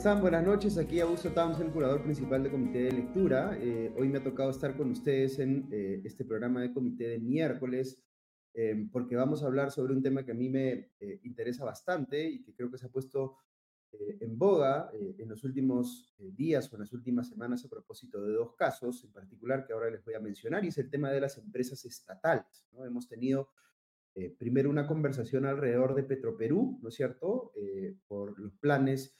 están? Buenas noches. Aquí Augusto Towns, el curador principal de Comité de Lectura. Eh, hoy me ha tocado estar con ustedes en eh, este programa de comité de miércoles, eh, porque vamos a hablar sobre un tema que a mí me interesa bastante y que creo que se ha puesto en boga en los últimos días o en las últimas semanas a propósito de dos casos en particular que ahora les voy a mencionar, y es el tema de las empresas estatales. ¿no? Hemos tenido primero una conversación alrededor de Petroperú, ¿no es cierto?, por los planes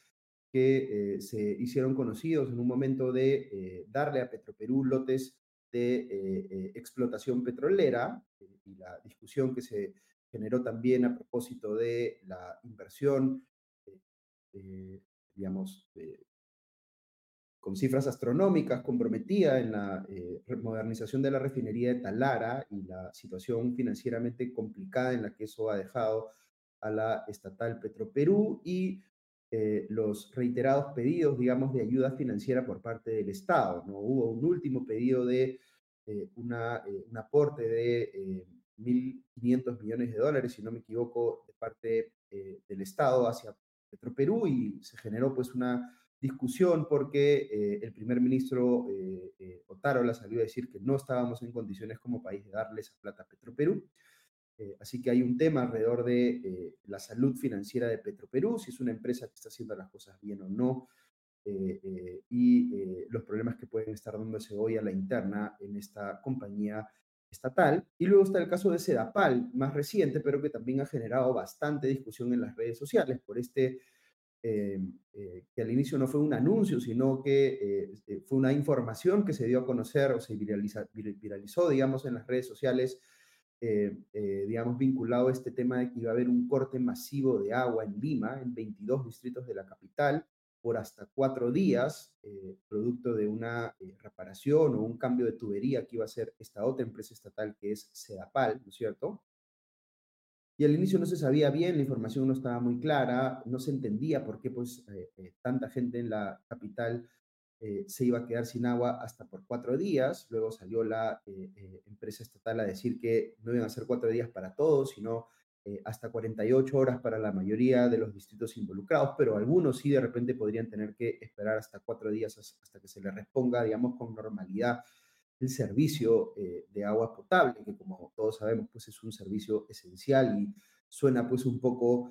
que eh, se hicieron conocidos en un momento de eh, darle a Petroperú lotes de eh, explotación petrolera y la discusión que se generó también a propósito de la inversión, digamos, con cifras astronómicas comprometida en la modernización de la refinería de Talara y la situación financieramente complicada en la que eso ha dejado a la estatal Petroperú y eh, los reiterados pedidos, digamos, de ayuda financiera por parte del Estado. ¿no? Hubo un último pedido de eh, una, eh, un aporte de 1.500 millones de dólares, si no me equivoco, de parte del Estado hacia Petroperú y se generó pues una discusión porque el primer ministro Otárola salió a decir que no estábamos en condiciones como país de darle esa plata a Petroperú. Eh, así que hay un tema alrededor de eh, la salud financiera de Petroperú, si es una empresa que está haciendo las cosas bien o no, eh, y los problemas que pueden estar dándose hoy a la interna en esta compañía estatal. Y luego está el caso de Sedapal, más reciente, pero que también ha generado bastante discusión en las redes sociales por este, que al inicio no fue un anuncio, sino que fue una información que se dio a conocer o se viralizó, digamos, en las redes sociales eh, eh, digamos, vinculado a este tema de que iba a haber un corte masivo de agua en Lima, en 22 distritos de la capital, por hasta cuatro días, eh, producto de una reparación o un cambio de tubería que iba a hacer esta otra empresa estatal que es Sedapal, ¿no es cierto? Y al inicio no se sabía bien, la información no estaba muy clara, no se entendía por qué pues, tanta gente en la capital eh, se iba a quedar sin agua hasta por cuatro días. Luego salió la eh, eh, empresa estatal a decir que no iban a ser cuatro días para todos, sino hasta 48 horas para la mayoría de los distritos involucrados, pero algunos sí de repente podrían tener que esperar hasta cuatro días hasta que se les responda, digamos, con normalidad el servicio de agua potable, que como todos sabemos, pues es un servicio esencial y suena pues un poco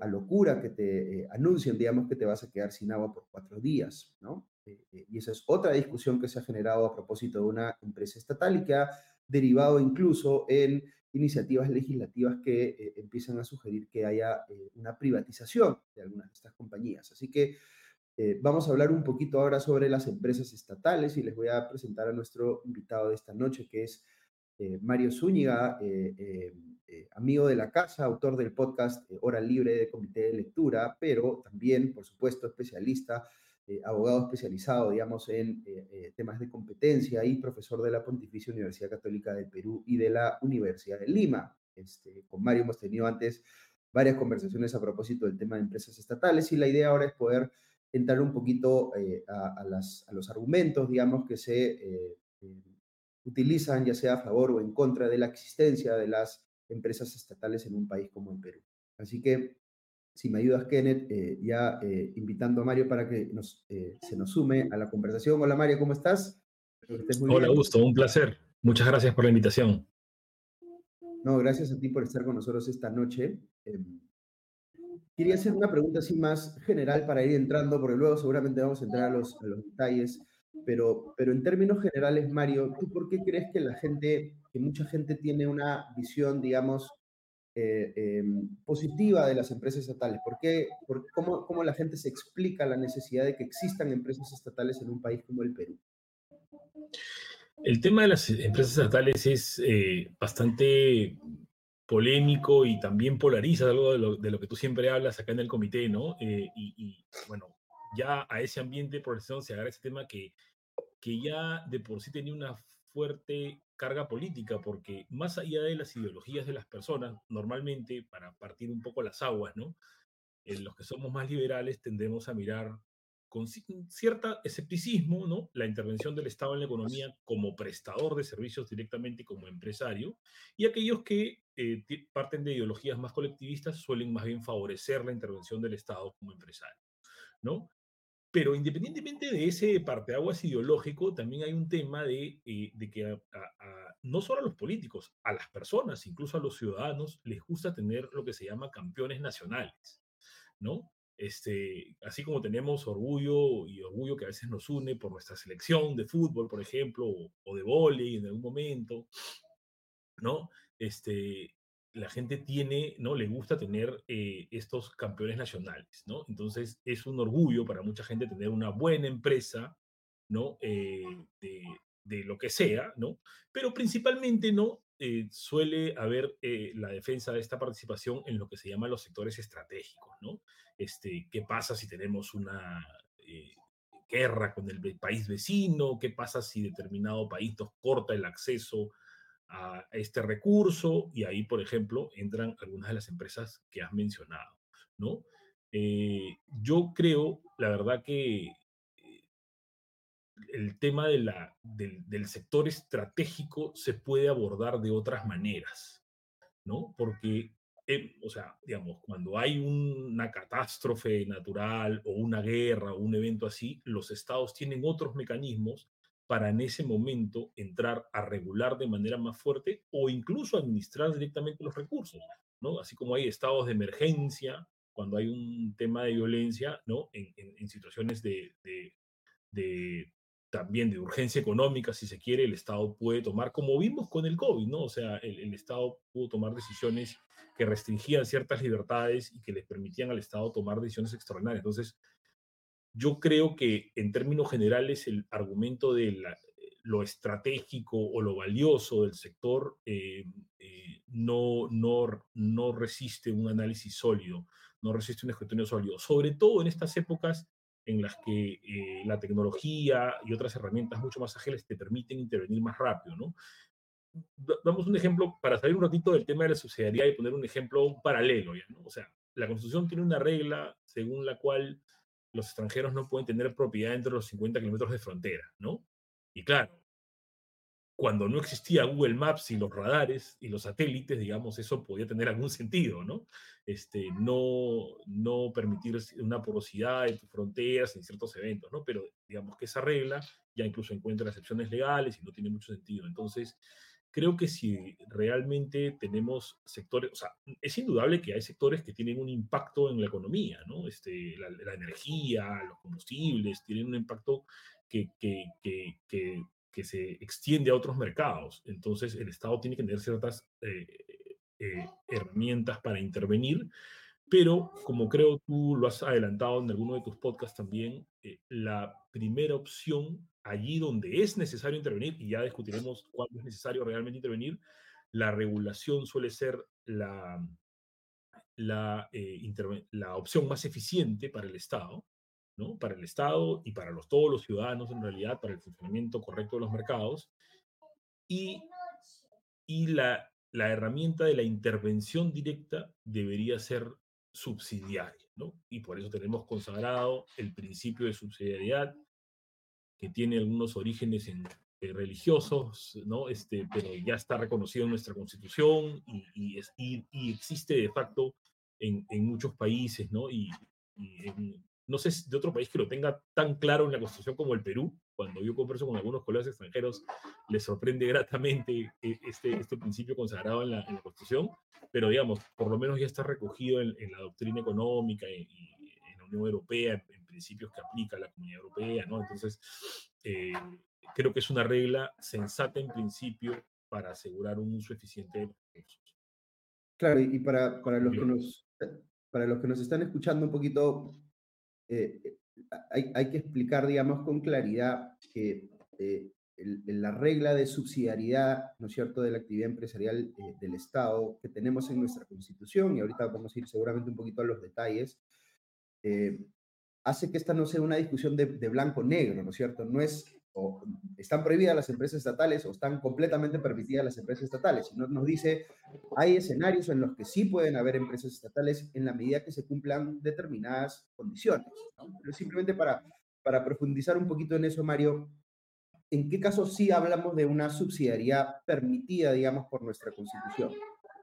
a locura que te anuncien, digamos, que te vas a quedar sin agua por cuatro días, ¿no? Eh, y esa es otra discusión que se ha generado a propósito de una empresa estatal y que ha derivado incluso en iniciativas legislativas que eh, empiezan a sugerir que haya eh, una privatización de algunas de estas compañías. Así que vamos a hablar un poquito ahora sobre las empresas estatales y les voy a presentar a nuestro invitado de esta noche, que es Mario Zúñiga, amigo de la casa, autor del podcast Hora Libre de Comité de Lectura, pero también, por supuesto, especialista eh, abogado especializado, digamos, en eh, eh, temas de competencia y profesor de la Pontificia Universidad Católica del Perú y de la Universidad de Lima. Este, con Mario hemos tenido antes varias conversaciones a propósito del tema de empresas estatales y la idea ahora es poder entrar un poquito a, a, los argumentos, digamos, que se utilizan ya sea a favor o en contra de la existencia de las empresas estatales en un país como el Perú. Así que si me ayudas, Kenneth, eh, ya eh, invitando a Mario para que nos, eh, se nos sume a la conversación. Hola, Mario, ¿cómo estás? Hola, Augusto, un placer. Muchas gracias por la invitación. No, gracias a ti por estar con nosotros esta noche. Em, quería hacer una pregunta así más general para ir entrando, porque luego seguramente vamos a entrar a los, a los detalles, pero, pero en términos generales, Mario, ¿tú por qué crees que la gente, que mucha gente tiene una visión, digamos, eh, em, positiva de las empresas estatales? ¿Por qué, cómo, cómo, la gente se explica la necesidad de que existan empresas estatales en un país como el Perú? El tema de las empresas estatales es eh, bastante polémico y también polariza algo de lo, de lo, que tú siempre hablas acá en el comité, ¿no? Eh, y, bueno, ya a ese ambiente de progresión se agarra ese tema que, que ya de por sí tenía una fuerte carga política, porque más allá de las ideologías de las personas, normalmente, para partir un poco las aguas, ¿no? En los que somos más liberales tendemos a mirar con cierto escepticismo, ¿no? La intervención del Estado en la economía como prestador de servicios directamente como empresario, y aquellos que eh, parten de ideologías más colectivistas suelen más bien favorecer la intervención del Estado como empresario, ¿no? Pero independientemente de ese parteaguas ideológico, también hay un tema de, eh, de que no solo a los políticos, a las personas, incluso a los ciudadanos, les gusta tener lo que se llama campeones nacionales, ¿no? Este, así como tenemos orgullo y orgullo que a veces nos une por nuestra selección de fútbol, por ejemplo, o, o de vóley en algún momento, ¿no? Este, la gente tiene, ¿no? Le gusta tener eh, estos campeones nacionales, ¿no? Entonces es un orgullo para mucha gente tener una buena empresa, ¿no? Eh, de, lo que sea, ¿no? Pero principalmente, ¿no? Eh, suele haber la defensa de esta participación en lo que se llama los sectores estratégicos, ¿no? Este, ¿Qué pasa si tenemos una guerra con el país vecino? ¿Qué pasa si determinado país nos corta el acceso este recurso y ahí, por ejemplo, entran algunas de las empresas que has mencionado, ¿no? Eh, yo creo, la verdad, que eh, el tema de la, del, del, sector estratégico se puede abordar de otras maneras, ¿no? Porque, eh, o sea, digamos, cuando hay una catástrofe natural o una guerra o un evento así, los estados tienen otros mecanismos para en ese momento entrar a regular de manera más fuerte o incluso administrar directamente los recursos, ¿no? Así como hay estados de emergencia cuando hay un tema de violencia, ¿no? En, en, situaciones de, también de urgencia económica, si se quiere, el Estado puede tomar, como vimos con el COVID, ¿no? O sea, el, el Estado pudo tomar decisiones que restringían ciertas libertades y que les permitían al Estado tomar decisiones extraordinarias. Entonces, yo creo que en términos generales el argumento de lo estratégico o lo valioso del sector eh, eh, no, no, no resiste un análisis sólido, no resiste un escrutinio sólido, sobre todo en estas épocas en las que eh, la tecnología y otras herramientas mucho más ágiles te permiten intervenir más rápido, ¿no? Damos un ejemplo para salir un ratito del tema de la subsidiariedad y poner un ejemplo paralelo, ¿ya, ¿no? O sea, la Constitución tiene una regla según la cual los extranjeros no pueden tener propiedad entre los 50 kilómetros de frontera, ¿no? Y claro, cuando no existía Google Maps y los radares y los satélites, digamos, eso podía tener algún sentido, ¿no? Este, no, no permitir una porosidad en tus fronteras en ciertos eventos, ¿no? Pero digamos que esa regla ya incluso encuentra excepciones legales y no tiene mucho sentido. Entonces, creo que si realmente tenemos sectores, o sea, es indudable que hay sectores que tienen un impacto en la economía, ¿no? Este, la, energía, los combustibles, tienen un impacto que, que, que, que, que se extiende a otros mercados. Entonces, el Estado tiene que tener ciertas eh, eh, herramientas para intervenir, pero como creo tú lo has adelantado en alguno de tus podcasts también, eh, la primera opción allí donde es necesario intervenir, y ya discutiremos cuándo es necesario realmente intervenir, la regulación suele ser la, eh, la opción más eficiente para el Estado, ¿no? Para el Estado y para los, todos los ciudadanos, en realidad, para el funcionamiento correcto de los mercados. Y, y la, la herramienta de la intervención directa debería ser subsidiaria, ¿no? Y por eso tenemos consagrado el principio de subsidiariedad, que tiene algunos orígenes en, eh, religiosos, ¿no? Este, pero ya está reconocido en nuestra constitución y, y, es, y, y existe de facto en, en, muchos países, ¿no? Y, en, no sé de otro país que lo tenga tan claro en la constitución como el Perú. Cuando yo converso con algunos colegas extranjeros, les sorprende gratamente eh, este, este principio consagrado en la, en la constitución, pero digamos, por lo menos ya está recogido en la doctrina económica y, en la Unión Europea, en, principios que aplica la Comunidad Europea, ¿no? Entonces, eh, creo que es una regla sensata en principio para asegurar un uso eficiente de los recursos. Claro, y para, para, los, que nos, para los que nos están escuchando un poquito, eh, hay, hay, que explicar, digamos, con claridad que eh, el, la regla de subsidiariedad, ¿no es cierto?, de la actividad empresarial eh, del Estado que tenemos en nuestra Constitución, y ahorita vamos a ir seguramente un poquito a los detalles, eh, hace que esta no sea una discusión de, de blanco-negro, ¿no es cierto? No es, o están prohibidas las empresas estatales o están completamente permitidas las empresas estatales, sino nos dice, hay escenarios en los que sí pueden haber empresas estatales en la medida que se cumplan determinadas condiciones. Pero simplemente para, para profundizar un poquito en eso, Mario, ¿en qué caso sí hablamos de una subsidiariedad permitida, digamos, por nuestra Constitución?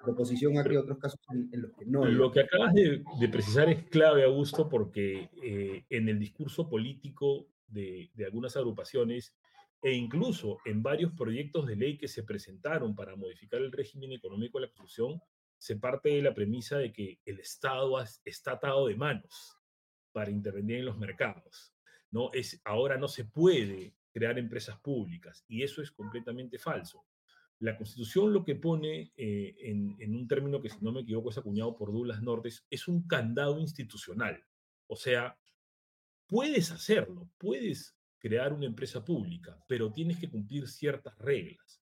Oposición a que otros casos en, los que no. Lo que acabas de, precisar es clave, Augusto, porque eh, en el discurso político de, de, algunas agrupaciones e incluso en varios proyectos de ley que se presentaron para modificar el régimen económico de la Constitución, se parte de la premisa de que el Estado está atado de manos para intervenir en los mercados. ¿no? Es, ahora no se puede crear empresas públicas y eso es completamente falso. La Constitución lo que pone eh, en, un término que, si no me equivoco, es acuñado por Douglas Nortes, es un candado institucional. O sea, puedes hacerlo, puedes crear una empresa pública, pero tienes que cumplir ciertas reglas,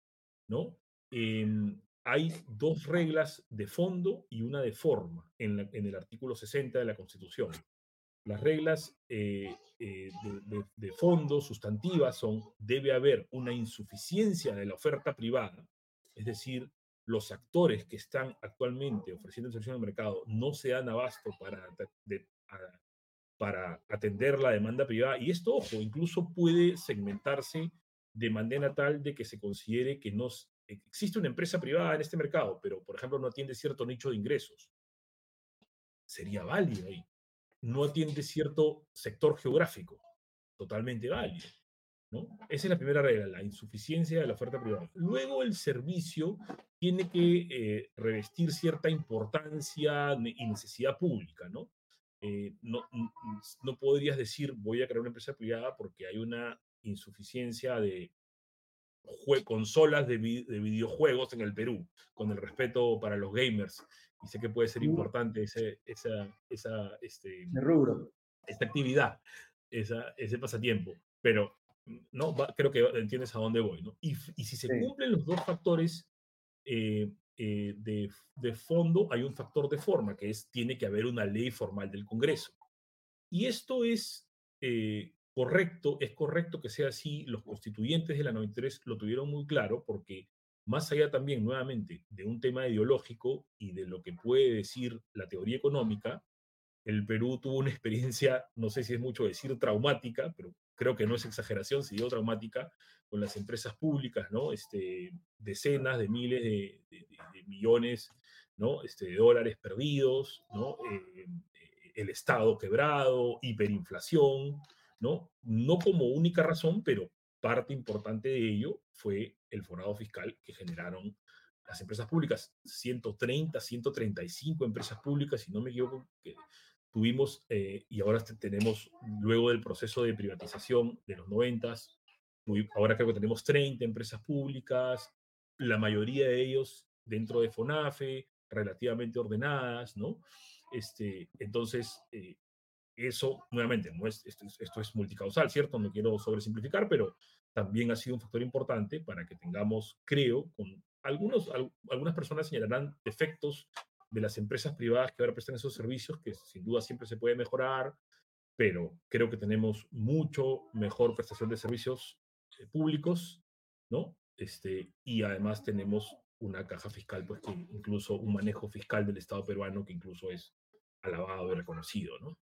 ¿no? Em, hay dos reglas de fondo y una de forma en, en el artículo 60 de la Constitución. Las reglas eh, eh, de, fondo sustantivas son, debe haber una insuficiencia de la oferta privada, es decir, los actores que están actualmente ofreciendo servicio al mercado no se dan abasto para, para atender la demanda privada. Y esto, ojo, incluso puede segmentarse de manera tal de que se considere que no existe una empresa privada en este mercado, pero, por ejemplo, no atiende cierto nicho de ingresos. Sería válido ahí no atiende cierto sector geográfico, totalmente válido. ¿no? Esa es la primera regla, la insuficiencia de la oferta privada. Luego el servicio tiene que eh, revestir cierta importancia y necesidad pública, ¿no? Eh, no, no podrías decir voy a crear una empresa privada porque hay una insuficiencia de consolas de, de, videojuegos en el Perú, con el respeto para los gamers y sé que puede ser importante ese, esa, esa, este, rubro. esta actividad, esa, ese pasatiempo, pero no creo que entiendes a dónde voy. ¿no? Y, y si se cumplen los dos factores eh, eh, de, de, fondo, hay un factor de forma, que es tiene que haber una ley formal del Congreso. Y esto es eh, correcto, es correcto que sea así. Los constituyentes de la 93 lo tuvieron muy claro porque más allá también, nuevamente, de un tema ideológico y de lo que puede decir la teoría económica, el Perú tuvo una experiencia, no sé si es mucho decir traumática, pero creo que no es exageración, si digo traumática, con las empresas públicas, ¿no? Este, decenas de miles de, millones, ¿no? Este, de dólares perdidos, ¿no? Eh, el Estado quebrado, hiperinflación, ¿no? No como única razón, pero parte importante de ello fue el forado fiscal que generaron las empresas públicas. 130, 135 empresas públicas, si no me equivoco, que tuvimos eh, y ahora tenemos, luego del proceso de privatización de los 90, ahora creo que tenemos 30 empresas públicas, la mayoría de ellos dentro de FONAFE, relativamente ordenadas, ¿no? Este, entonces, eh, eso, nuevamente, no es, esto, esto, es multicausal, ¿cierto? No quiero sobresimplificar, pero también ha sido un factor importante para que tengamos, creo, con algunos, algunas personas señalarán defectos de las empresas privadas que ahora prestan esos servicios, que sin duda siempre se puede mejorar, pero creo que tenemos mucho mejor prestación de servicios eh, públicos, ¿no? Este, y además tenemos una caja fiscal, pues que incluso un manejo fiscal del Estado peruano que incluso es alabado y reconocido, ¿no?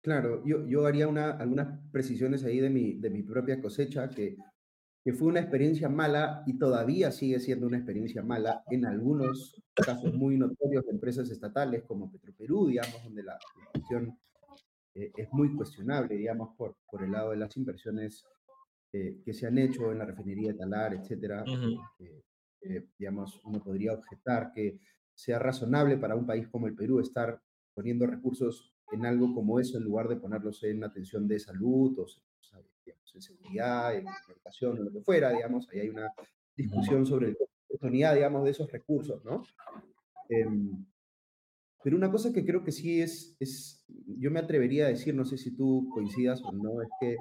Claro, yo, yo haría una, algunas precisiones ahí de mi, de mi propia cosecha, que, que fue una experiencia mala y todavía sigue siendo una experiencia mala en algunos casos muy notorios de empresas estatales como Petroperú, digamos, donde la, cuestión eh, es muy cuestionable, digamos, por, por el lado de las inversiones eh, que se han hecho en la refinería de Talar, etcétera. Eh, digamos, uno podría objetar que sea razonable para un país como el Perú estar poniendo recursos en algo como eso en lugar de ponerlos en atención de salud o en seguridad, en educación o lo que fuera, digamos, ahí hay una discusión sobre la oportunidad, digamos, de esos recursos, ¿no? Em, pero una cosa que creo que sí es, es, yo me atrevería a decir, no sé si tú coincidas o no, es que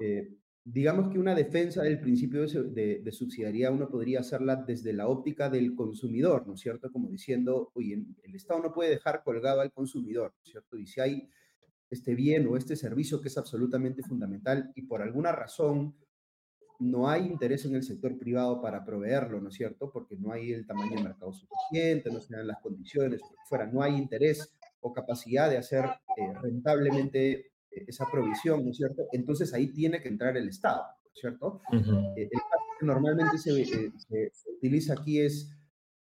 eh, digamos que una defensa del principio de, de, subsidiariedad uno podría hacerla desde la óptica del consumidor, ¿no es cierto? Como diciendo, oye, el Estado no puede dejar colgado al consumidor, ¿no es cierto? Y si hay este bien o este servicio que es absolutamente fundamental y por alguna razón no hay interés en el sector privado para proveerlo, ¿no es cierto? Porque no hay el tamaño de mercado suficiente, no se dan las condiciones, fuera, no hay interés o capacidad de hacer eh, rentablemente esa provisión, ¿no es cierto? Entonces ahí tiene que entrar el Estado, ¿no es cierto? Eh, el caso que normalmente se, eh, se, utiliza aquí es,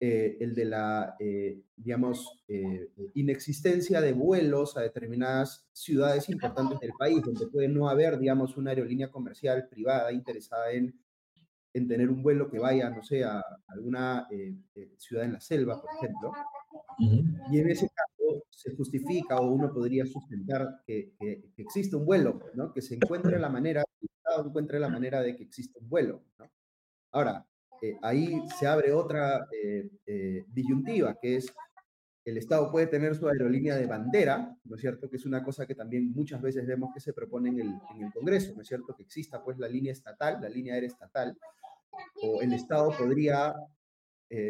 eh, el de la, eh, digamos, eh, inexistencia de vuelos a determinadas ciudades importantes del país, donde puede no haber, digamos, una aerolínea comercial privada interesada en, en tener un vuelo que vaya, no sé, a alguna ciudad en la selva, por ejemplo. Y en ese caso se justifica o uno podría sustentar que, que, existe un vuelo, ¿no? Que se encuentre la manera, que el Estado encuentre la manera de que existe un vuelo, ¿no? Ahora, eh, ahí se abre otra eh, eh, disyuntiva, que es el Estado puede tener su aerolínea de bandera, ¿no es cierto? Que es una cosa que también muchas veces vemos que se propone en el, en el Congreso, ¿no es cierto? Que exista pues la línea estatal, la línea aérea estatal, o el Estado podría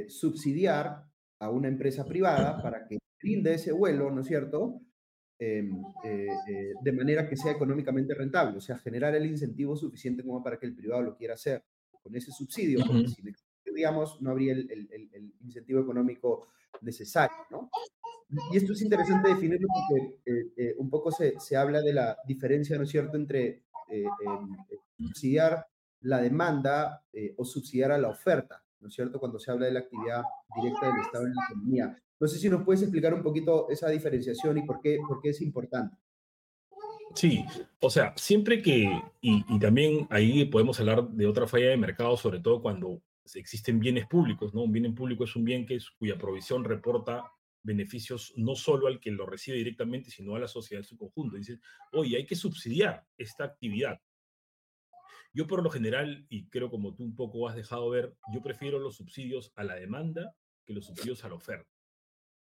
subsidiar a una empresa privada para que brinde ese vuelo, ¿no es cierto? Em, de manera que sea económicamente rentable, o sea, generar el incentivo suficiente como para que el privado lo quiera hacer con ese subsidio, porque si digamos, no habría el, el, incentivo económico necesario, ¿no? Y esto es interesante definirlo porque eh, eh, un poco se, se, habla de la diferencia, ¿no es cierto?, entre eh, em, subsidiar la demanda o subsidiar a la oferta, ¿no es cierto?, cuando se habla de la actividad directa del Estado en la economía. No sé si nos puedes explicar un poquito esa diferenciación y por qué, por es importante. Sí, o sea, siempre que, y, también ahí podemos hablar de otra falla de mercado, sobre todo cuando existen bienes públicos, ¿no? Un bien público es un bien que cuya provisión reporta beneficios no solo al que lo recibe directamente, sino a la sociedad en su conjunto. Dice, oye, hay que subsidiar esta actividad. Yo por lo general, y creo como tú un poco has dejado ver, yo prefiero los subsidios a la demanda que los subsidios a la oferta.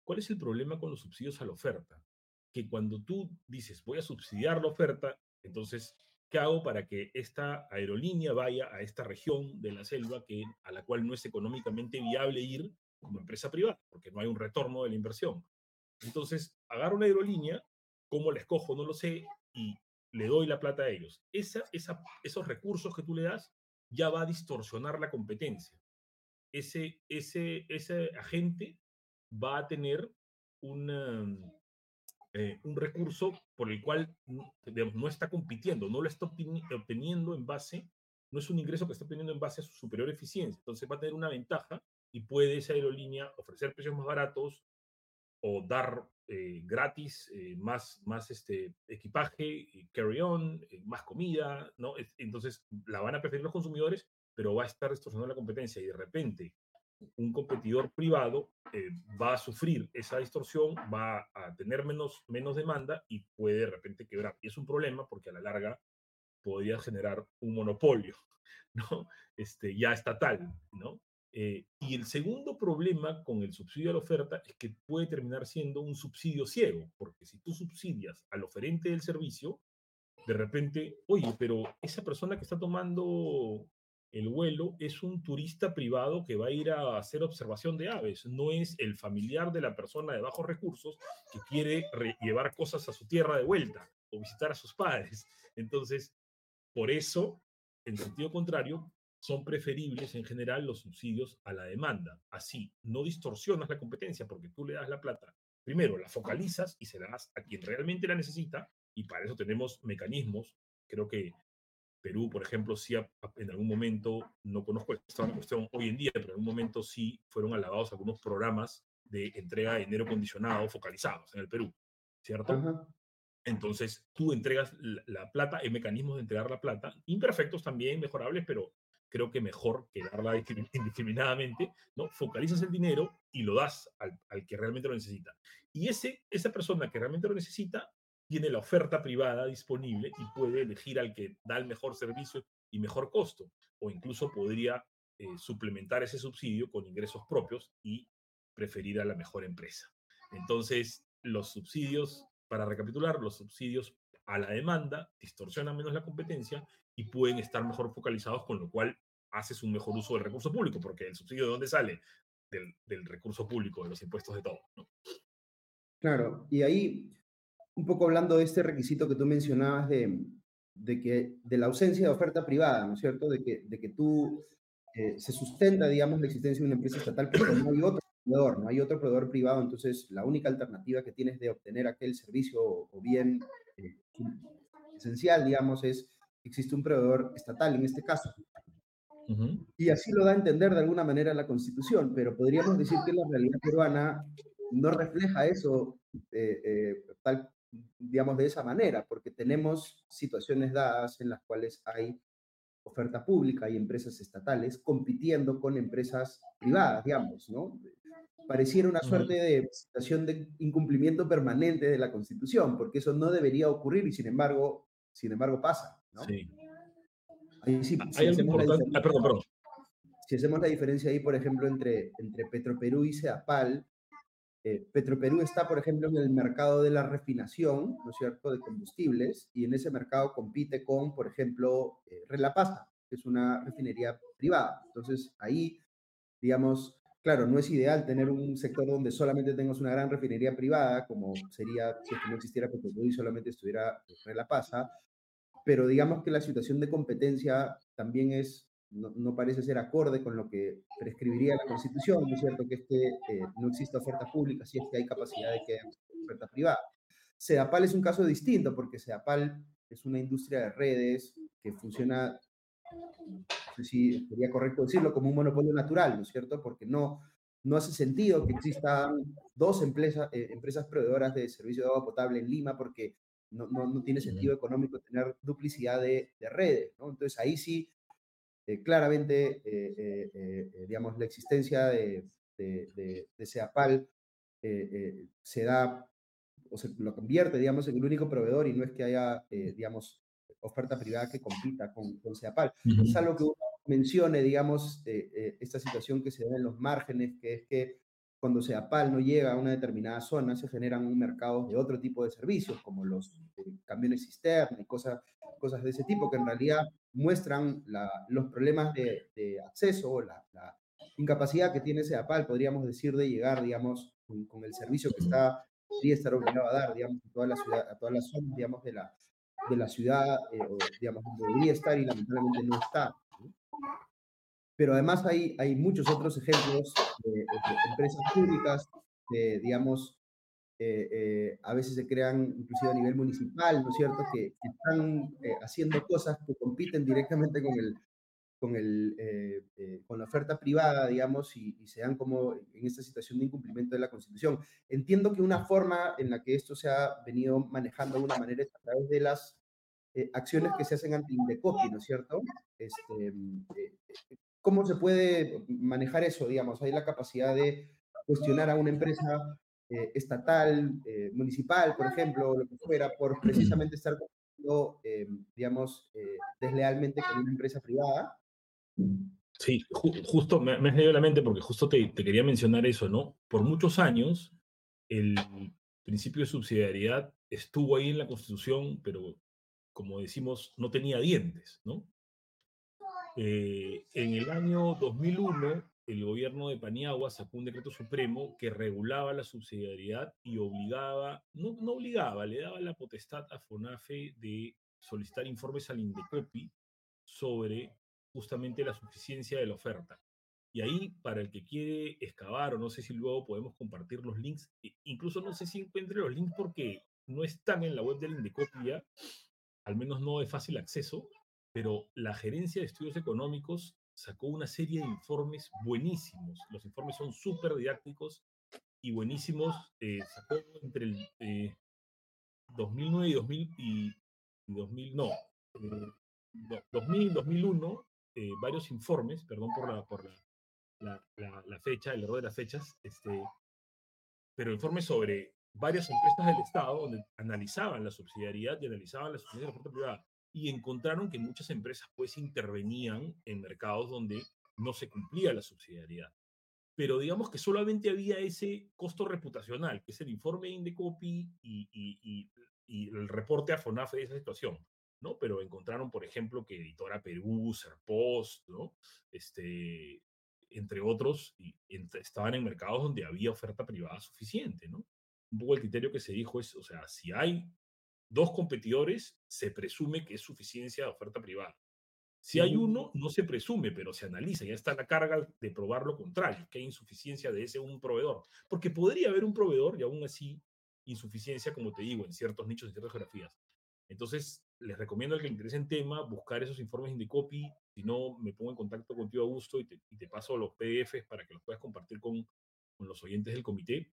¿Cuál es el problema con los subsidios a la oferta? que cuando tú dices voy a subsidiar la oferta, entonces, ¿qué hago para que esta aerolínea vaya a esta región de la selva que, a la cual no es económicamente viable ir como empresa privada, porque no hay un retorno de la inversión? Entonces, agarro una aerolínea, ¿cómo la escojo? No lo sé, y le doy la plata a ellos. Esos recursos que tú le das ya va a distorsionar la competencia. Ese, ese, ese agente va a tener una, eh, un recurso por el cual no está compitiendo, no lo está obteniendo en base, no es un ingreso que está obteniendo en base a su superior eficiencia. Entonces va a tener una ventaja y puede esa aerolínea ofrecer precios más baratos o dar eh, gratis eh, más, más este, equipaje, carry-on, más comida, ¿no? Entonces la van a preferir los consumidores, pero va a estar distorsionando la competencia y de repente un competidor privado eh, va a sufrir esa distorsión, va a tener menos, menos demanda y puede de repente quebrar. Y es un problema porque a la larga podría generar un monopolio, ¿no? Este, ya estatal, ¿no? Eh, y el segundo problema con el subsidio a la oferta es que puede terminar siendo un subsidio ciego, porque si tú subsidias al oferente del servicio, de repente, oye, pero esa persona que está tomando el vuelo es un turista privado que va a ir a hacer observación de aves, no es el familiar de la persona de bajos recursos que quiere llevar cosas a su tierra de vuelta o visitar a sus padres. Entonces, por eso, en sentido contrario, son preferibles en general los subsidios a la demanda. Así, no distorsionas la competencia porque tú le das la plata. Primero, la focalizas y se la das a quien realmente la necesita y para eso tenemos mecanismos. Creo que Perú, por ejemplo, sí en algún momento, no conozco esta cuestión hoy en día, pero en algún momento sí fueron alabados algunos programas de entrega de dinero condicionado focalizados en el Perú, ¿cierto? Entonces, tú entregas la, plata, hay mecanismos de entregar la plata, imperfectos también, mejorables, pero creo que mejor que darla indiscriminadamente, ¿no? Focalizas el dinero y lo das al, al, que realmente lo necesita. Y ese, esa persona que realmente lo necesita tiene la oferta privada disponible y puede elegir al que da el mejor servicio y mejor costo, o incluso podría eh, suplementar ese subsidio con ingresos propios y preferir a la mejor empresa. Entonces, los subsidios, para recapitular, los subsidios a la demanda distorsionan menos la competencia y pueden estar mejor focalizados, con lo cual haces un mejor uso del recurso público, porque el subsidio de dónde sale? Del, del recurso público, de los impuestos de todo. Claro, y ahí un poco hablando de este requisito que tú mencionabas de, de, que, de la ausencia de oferta privada, ¿no es cierto? De que, de que tú eh, se sustenta, digamos, la existencia de una empresa estatal porque no hay otro proveedor, no hay otro proveedor privado, entonces la única alternativa que tienes de obtener aquel servicio o, bien eh, esencial, digamos, es existe un proveedor estatal en este caso. Y así lo da a entender de alguna manera la Constitución, pero podríamos decir que la realidad peruana no refleja eso eh, eh, tal, digamos, de esa manera, porque tenemos situaciones dadas en las cuales hay oferta pública y empresas estatales compitiendo con empresas privadas, digamos, ¿no? Pareciera una suerte de situación de incumplimiento permanente de la Constitución, porque eso no debería ocurrir y sin embargo, sin embargo pasa, ¿no? Sí. Ahí sí, si hacemos ah, perdón, perdón. Si hacemos la diferencia ahí, por ejemplo, entre, entre Petroperú y CEAPAL, eh, Petroperú está, por ejemplo, en el mercado de la refinación, ¿no es cierto?, de combustibles, y en ese mercado compite con, por ejemplo, eh, Relapasa, que es una refinería privada. Entonces, ahí, digamos, claro, no es ideal tener un sector donde solamente tengas una gran refinería privada, como sería si no existiera Petroperú y solamente estuviera Relapasa, pero digamos que la situación de competencia también es no, parece ser acorde con lo que prescribiría la Constitución, ¿no es cierto? Que es que eh, no existe oferta pública, si es que hay capacidad de que haya oferta privada. SEDAPAL es un caso distinto, porque SEDAPAL es una industria de redes que funciona, no sé si sería correcto decirlo, como un monopolio natural, ¿no es cierto? Porque no, no hace sentido que existan dos empresas, eh, empresas proveedoras de servicio de agua potable en Lima, porque no, no, tiene sentido económico tener duplicidad de, de redes, ¿no? Entonces ahí sí eh, claramente, eh, eh, digamos, la existencia de, de, de, CEAPAL se da o se lo convierte, digamos, en el único proveedor y no es que haya, digamos, oferta privada que compita con, con CEAPAL. Es algo que uno mencione, digamos, esta situación que se da en los márgenes, que es que cuando CEAPAL no llega a una determinada zona, se generan un mercado de otro tipo de servicios, como los camiones cisterna y cosas, cosas de ese tipo, que en realidad muestran los problemas de, acceso, la, la, incapacidad que tiene CEAPAL, podríamos decir, de llegar, digamos, con, el servicio que está, debería estar obligado a dar, digamos, a toda la ciudad, a todas las zonas, digamos, de la, de la ciudad, eh, o, digamos, debería estar y lamentablemente no está. Pero además hay, hay muchos otros ejemplos de, empresas públicas, de, digamos, eh, eh, a veces se crean inclusive a nivel municipal, ¿no es cierto?, que, están eh, haciendo cosas que compiten directamente con, el, con, el, con la oferta privada, digamos, y, y, se dan como en esta situación de incumplimiento de la Constitución. Entiendo que una forma en la que esto se ha venido manejando de una manera es a través de las acciones que se hacen ante Indecopi, ¿no es cierto? Este, ¿Cómo se puede manejar eso, digamos? Hay la capacidad de cuestionar a una empresa eh, estatal, eh, municipal, por ejemplo, lo que fuera, por precisamente estar eh, digamos, deslealmente con una empresa privada. Sí, justo me, me, has leído la mente porque justo te, te, quería mencionar eso, ¿no? Por muchos años, el principio de subsidiariedad estuvo ahí en la Constitución, pero como decimos, no tenía dientes, ¿no? En el año 2001, el gobierno de Paniagua sacó un decreto supremo que regulaba la subsidiariedad y obligaba, no, no obligaba, le daba la potestad a FONAFE de solicitar informes al INDECOPI sobre justamente la suficiencia de la oferta. Y ahí, para el que quiere excavar, o no sé si luego podemos compartir los links, e incluso no sé si encuentre los links porque no están en la web del INDECOPI ya, al menos no de fácil acceso, pero la Gerencia de Estudios Económicos sacó una serie de informes buenísimos. Los informes son súper didácticos y buenísimos. Eh, sacó entre el 2009 eh, y 2000 y, 2000, no, 2000 y 2001, varios informes, perdón por la, por la, la, fecha, el error de las fechas, este, pero informes sobre varias empresas del Estado donde analizaban la subsidiariedad y analizaban la subsidiariedad de la oferta privada y encontraron que muchas empresas pues intervenían en mercados donde no se cumplía la subsidiariedad. Pero digamos que solamente había ese costo reputacional, que es el informe de Indecopi y, y, y, el reporte a FONAFE de esa situación. ¿no? Pero encontraron, por ejemplo, que Editora Perú, Serpost, ¿no? Este, entre otros, y estaban en mercados donde había oferta privada suficiente, ¿no? Un poco el criterio que se dijo es, o sea, si hay dos competidores, se presume que es suficiencia de oferta privada. Si hay uno, no se presume, pero se analiza, ya está la carga de probar lo contrario, que hay insuficiencia de ese un proveedor. Porque podría haber un proveedor y aún así insuficiencia, como te digo, en ciertos nichos, en ciertas geografías. Entonces, les recomiendo al que le interese en tema buscar esos informes Indecopy. Si no, me pongo en contacto contigo a gusto y te, y te paso los PDFs para que los puedas compartir con, con los oyentes del comité.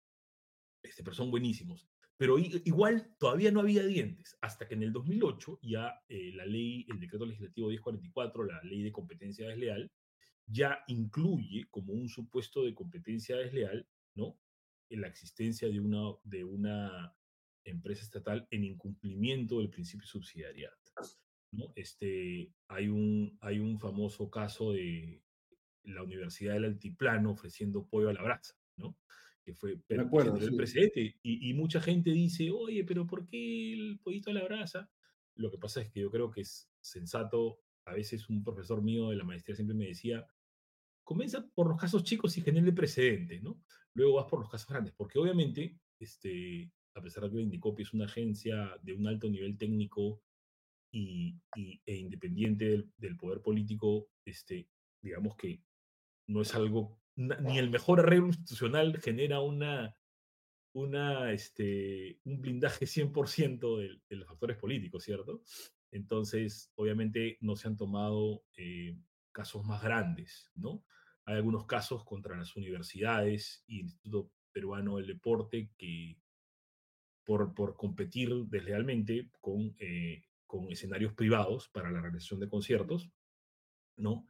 Este, pero son buenísimos. Pero igual todavía no había dientes, hasta que en el 2008 ya eh, la ley, el decreto legislativo 1044, la ley de competencia desleal, ya incluye como un supuesto de competencia desleal, ¿no? En la existencia de una, de una empresa estatal en incumplimiento del principio de subsidiariedad. ¿no? Este, hay, un, hay un famoso caso de la Universidad del Altiplano ofreciendo pollo a la brasa, ¿no? Que fue pero acuerdo, el presidente. Y, y, mucha gente dice, oye, pero ¿por qué el pollito a la brasa? Lo que pasa es que yo creo que es sensato. A veces un profesor mío de la maestría siempre me decía, comienza por los casos chicos y genere precedente, ¿no? Luego vas por los casos grandes, porque obviamente, este, a pesar de que Indicopy es una agencia de un alto nivel técnico y, y e independiente del, del, poder político, este, digamos que no es algo ni el mejor arreglo institucional genera una, este, un blindaje 100% de, de, los factores políticos, ¿cierto? Entonces, obviamente no se han tomado eh, casos más grandes, ¿no? Hay algunos casos contra las universidades y el Instituto Peruano del Deporte que por, por competir deslealmente con, eh, con escenarios privados para la realización de conciertos, ¿no?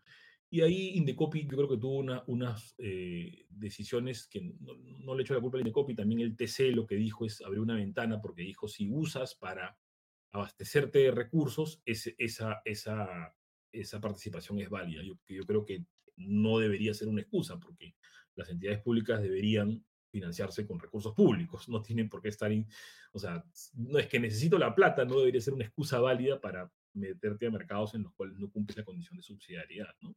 Y ahí Indecopy yo creo que tuvo una, unas eh, decisiones que no, le echo la culpa a Indecopy, también el TC lo que dijo es abrir una ventana porque dijo si usas para abastecerte de recursos, esa, esa, esa participación es válida. Yo, yo creo que no debería ser una excusa porque las entidades públicas deberían financiarse con recursos públicos, no tienen por qué estar, in, o sea, no es que necesito la plata, no debería ser una excusa válida para meterte a mercados en los cuales no cumples la condición de subsidiariedad, ¿no?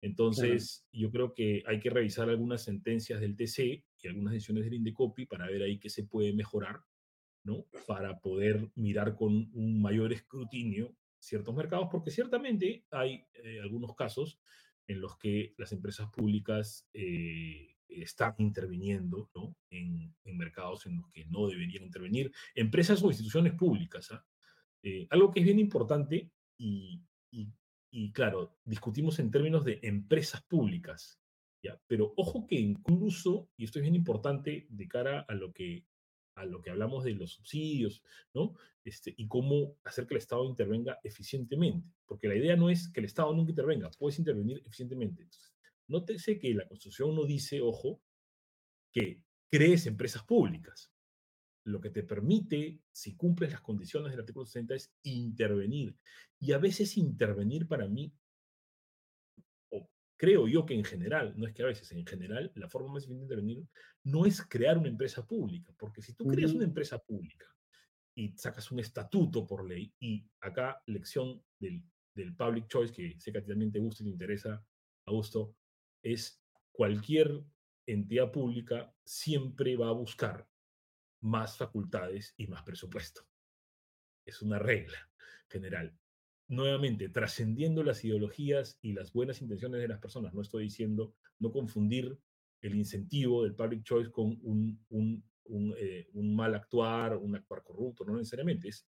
Entonces, claro. yo creo que hay que revisar algunas sentencias del TC y algunas decisiones del Indecopi para ver ahí qué se puede mejorar, ¿no? Para poder mirar con un mayor escrutinio ciertos mercados, porque ciertamente hay eh, algunos casos en los que las empresas públicas eh, están interviniendo ¿no? en, en, mercados en los que no deberían intervenir, empresas o instituciones públicas. ¿ah? Eh, algo que es bien importante y, y, y, claro, discutimos en términos de empresas públicas, ¿ya? pero ojo que incluso, y esto es bien importante de cara a lo que, a lo que hablamos de los subsidios, ¿no? Este, y cómo hacer que el Estado intervenga eficientemente, porque la idea no es que el Estado nunca intervenga, puedes intervenir eficientemente. Entonces, nótese que la Constitución no dice, ojo, que crees empresas públicas, lo que te permite, si cumples las condiciones del artículo 60, es intervenir. Y a veces intervenir para mí, o creo yo que en general, no es que a veces, en general, la forma más eficiente de intervenir no es crear una empresa pública, porque si tú creas una empresa pública y sacas un estatuto por ley, y acá lección del, del public choice, que sé que a ti también te gusta y te interesa, Augusto, es cualquier entidad pública siempre va a buscar más facultades y más presupuesto. Es una regla general. Nuevamente, trascendiendo las ideologías y las buenas intenciones de las personas, no estoy diciendo no confundir el incentivo del public choice con un, un, un, eh, mal actuar, un actuar corrupto, no necesariamente. Es,